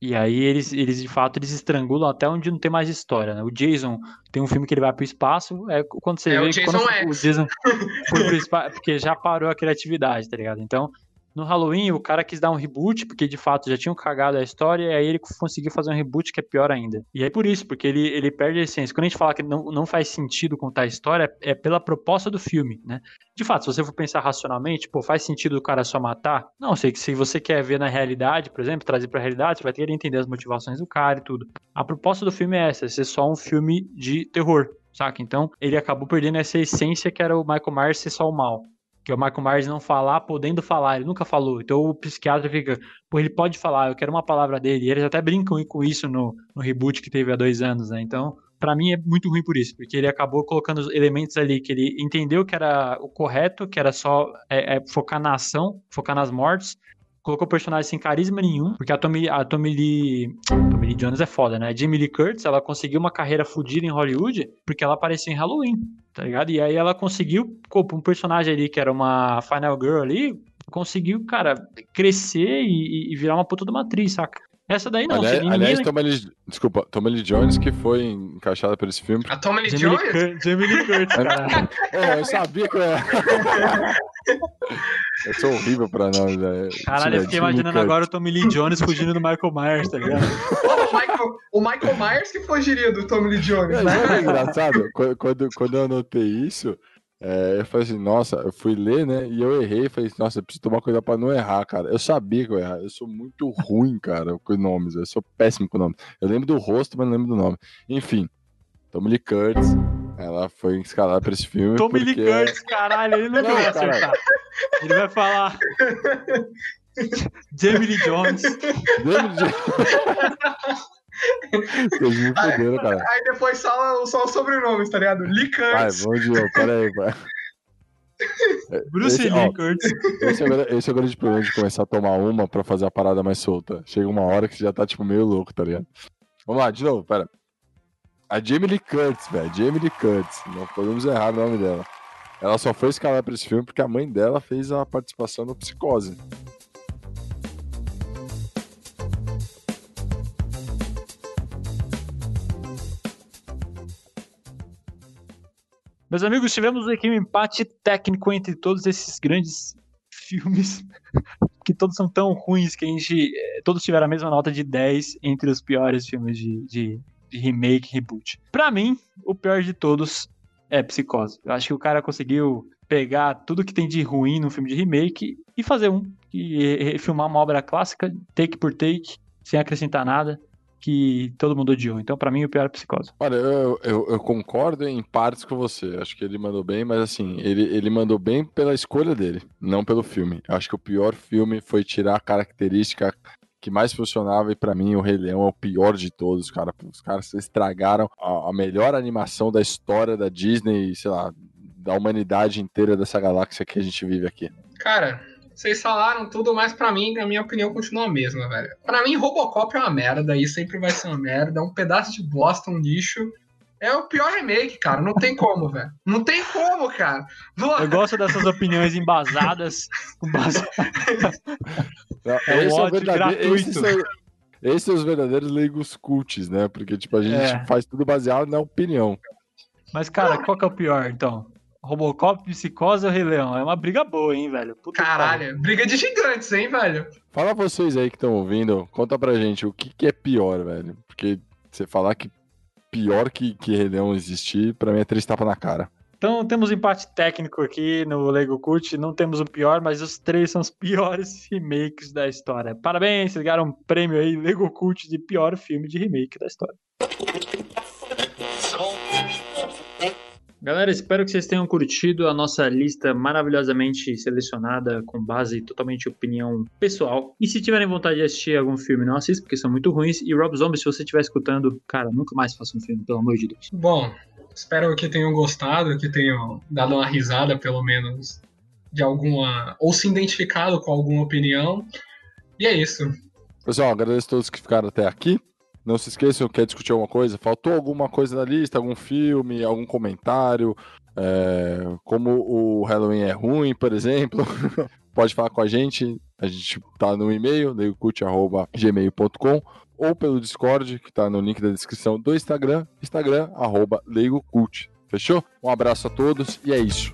E aí eles, eles de fato eles estrangulam até onde não tem mais história, né? O Jason tem um filme que ele vai pro espaço, é quando você é, vê o Jason quando X. o Jason foi pro espaço, porque já parou a criatividade, tá ligado? Então, no Halloween, o cara quis dar um reboot, porque de fato já tinham cagado a história, e aí ele conseguiu fazer um reboot que é pior ainda. E aí por isso, porque ele, ele perde a essência. Quando a gente fala que não, não faz sentido contar a história, é pela proposta do filme, né? De fato, se você for pensar racionalmente, pô, faz sentido o cara só matar? Não, sei que se você quer ver na realidade, por exemplo, trazer pra realidade, você vai ter que entender as motivações do cara e tudo. A proposta do filme é essa, ser só um filme de terror, saca? Então, ele acabou perdendo essa essência que era o Michael Myers ser só o mal que é o Michael Myers não falar, podendo falar, ele nunca falou. Então o psiquiatra fica, pô, ele pode falar, eu quero uma palavra dele. E eles até brincam com isso no, no reboot que teve há dois anos, né? Então, para mim é muito ruim por isso, porque ele acabou colocando elementos ali que ele entendeu que era o correto, que era só é, é, focar na ação, focar nas mortes, colocou personagem sem carisma nenhum, porque a Tommy, a Tommy Lee, Tommy Lee Jones é foda, né? A Jamie Lee Curtis, ela conseguiu uma carreira fodida em Hollywood porque ela apareceu em Halloween, tá ligado? E aí ela conseguiu, um personagem ali que era uma Final Girl ali, conseguiu, cara, crescer e, e virar uma puta de uma atriz, saca? Essa daí não. Aliás, aliás Tommy Lee, desculpa, Tommy Lee Jones que foi encaixada por esse filme. A Tommy Lee Jones? Jamie Lee Curtis, cara. é, eu sabia que eu ia... Eu sou horrível pra nome, velho. Caralho, eu fiquei imaginando agora o Tommy Lee Jones fugindo do Michael Myers, tá ligado? o, Michael, o Michael Myers que fugiria do Tommy Lee Jones. É, né? é engraçado, quando, quando eu anotei isso, é, eu falei assim, nossa, eu fui ler, né? E eu errei. Falei, nossa, eu preciso tomar cuidado pra não errar, cara. Eu sabia que eu ia errar. Eu sou muito ruim, cara, com nomes. Eu sou péssimo com nomes. Eu lembro do rosto, mas não lembro do nome. Enfim, Tommy Lee Curtis. Ela foi escalada pra esse filme. Tommy Lee Curtis, caralho, ele não, não vai acertar. Ele vai falar. Jamie Lee Jones. Jamie Lee Jones. Vocês me fuderam, cara. Aí depois só, só o sobrenome, tá ligado? Lee Curtis. Vai, bom dia, pera aí, pai. Bruce esse, Lee Curtis. Esse é, esse é o grande problema de começar a tomar uma pra fazer a parada mais solta. Chega uma hora que já tá, tipo, meio louco, tá ligado? Vamos lá, de novo, pera. A Jamie Lee Curtis, velho. Jamie Lee Curtis. Não podemos errar o nome dela. Ela só foi escalada pra esse filme porque a mãe dela fez a participação no Psicose. Meus amigos, tivemos aqui um empate técnico entre todos esses grandes filmes, que todos são tão ruins que a gente. Eh, todos tiveram a mesma nota de 10 entre os piores filmes de, de, de remake, reboot. Pra mim, o pior de todos é Psicose. Eu acho que o cara conseguiu pegar tudo que tem de ruim no filme de remake e fazer um. E filmar uma obra clássica, take por take, sem acrescentar nada que todo mundo odiou. Então, para mim, o pior é Psicose. Olha, eu, eu, eu, concordo em partes com você. Acho que ele mandou bem, mas assim, ele, ele mandou bem pela escolha dele, não pelo filme. Acho que o pior filme foi tirar a característica que mais funcionava e para mim o Rei Leão é o pior de todos, cara. Os caras estragaram a, a melhor animação da história da Disney, sei lá, da humanidade inteira dessa galáxia que a gente vive aqui. Cara, vocês falaram tudo, mas para mim, a minha opinião continua a mesma, velho. Para mim, Robocop é uma merda e sempre vai ser uma merda, é um pedaço de bosta, um lixo. É o pior remake, cara. Não tem como, velho. Não tem como, cara. Eu gosto dessas opiniões embasadas. Embasa... é, um ódio gratuito. Esses são, esses são os verdadeiros leigos cults, né? Porque, tipo, a gente é. faz tudo baseado na opinião. Mas, cara, qual que é o pior, então? Robocop, Psicose ou Rei Leão? É uma briga boa, hein, velho? Puta Caralho, briga de gigantes, hein, velho? Fala vocês aí que estão ouvindo, conta pra gente o que, que é pior, velho. Porque você falar que pior que, que Leão existir, pra mim é três tapas na cara. Então temos um empate técnico aqui no Lego Cult, não temos o pior, mas os três são os piores remakes da história. Parabéns, vocês ganharam um prêmio aí, Lego Cult de pior filme de remake da história. Galera, espero que vocês tenham curtido a nossa lista maravilhosamente selecionada com base totalmente opinião pessoal. E se tiverem vontade de assistir algum filme, não assista, porque são muito ruins. E Rob Zombie, se você estiver escutando, cara, nunca mais faça um filme, pelo amor de Deus. Bom, espero que tenham gostado, que tenham dado uma risada, pelo menos, de alguma. ou se identificado com alguma opinião. E é isso. Pessoal, agradeço a todos que ficaram até aqui. Não se esqueçam, quer discutir alguma coisa? Faltou alguma coisa na lista? Algum filme, algum comentário? É, como o Halloween é ruim, por exemplo? Pode falar com a gente. A gente tá no e-mail, leigocult.gmail.com ou pelo Discord, que tá no link da descrição do Instagram, Instagram, arroba leigocult. Fechou? Um abraço a todos e é isso.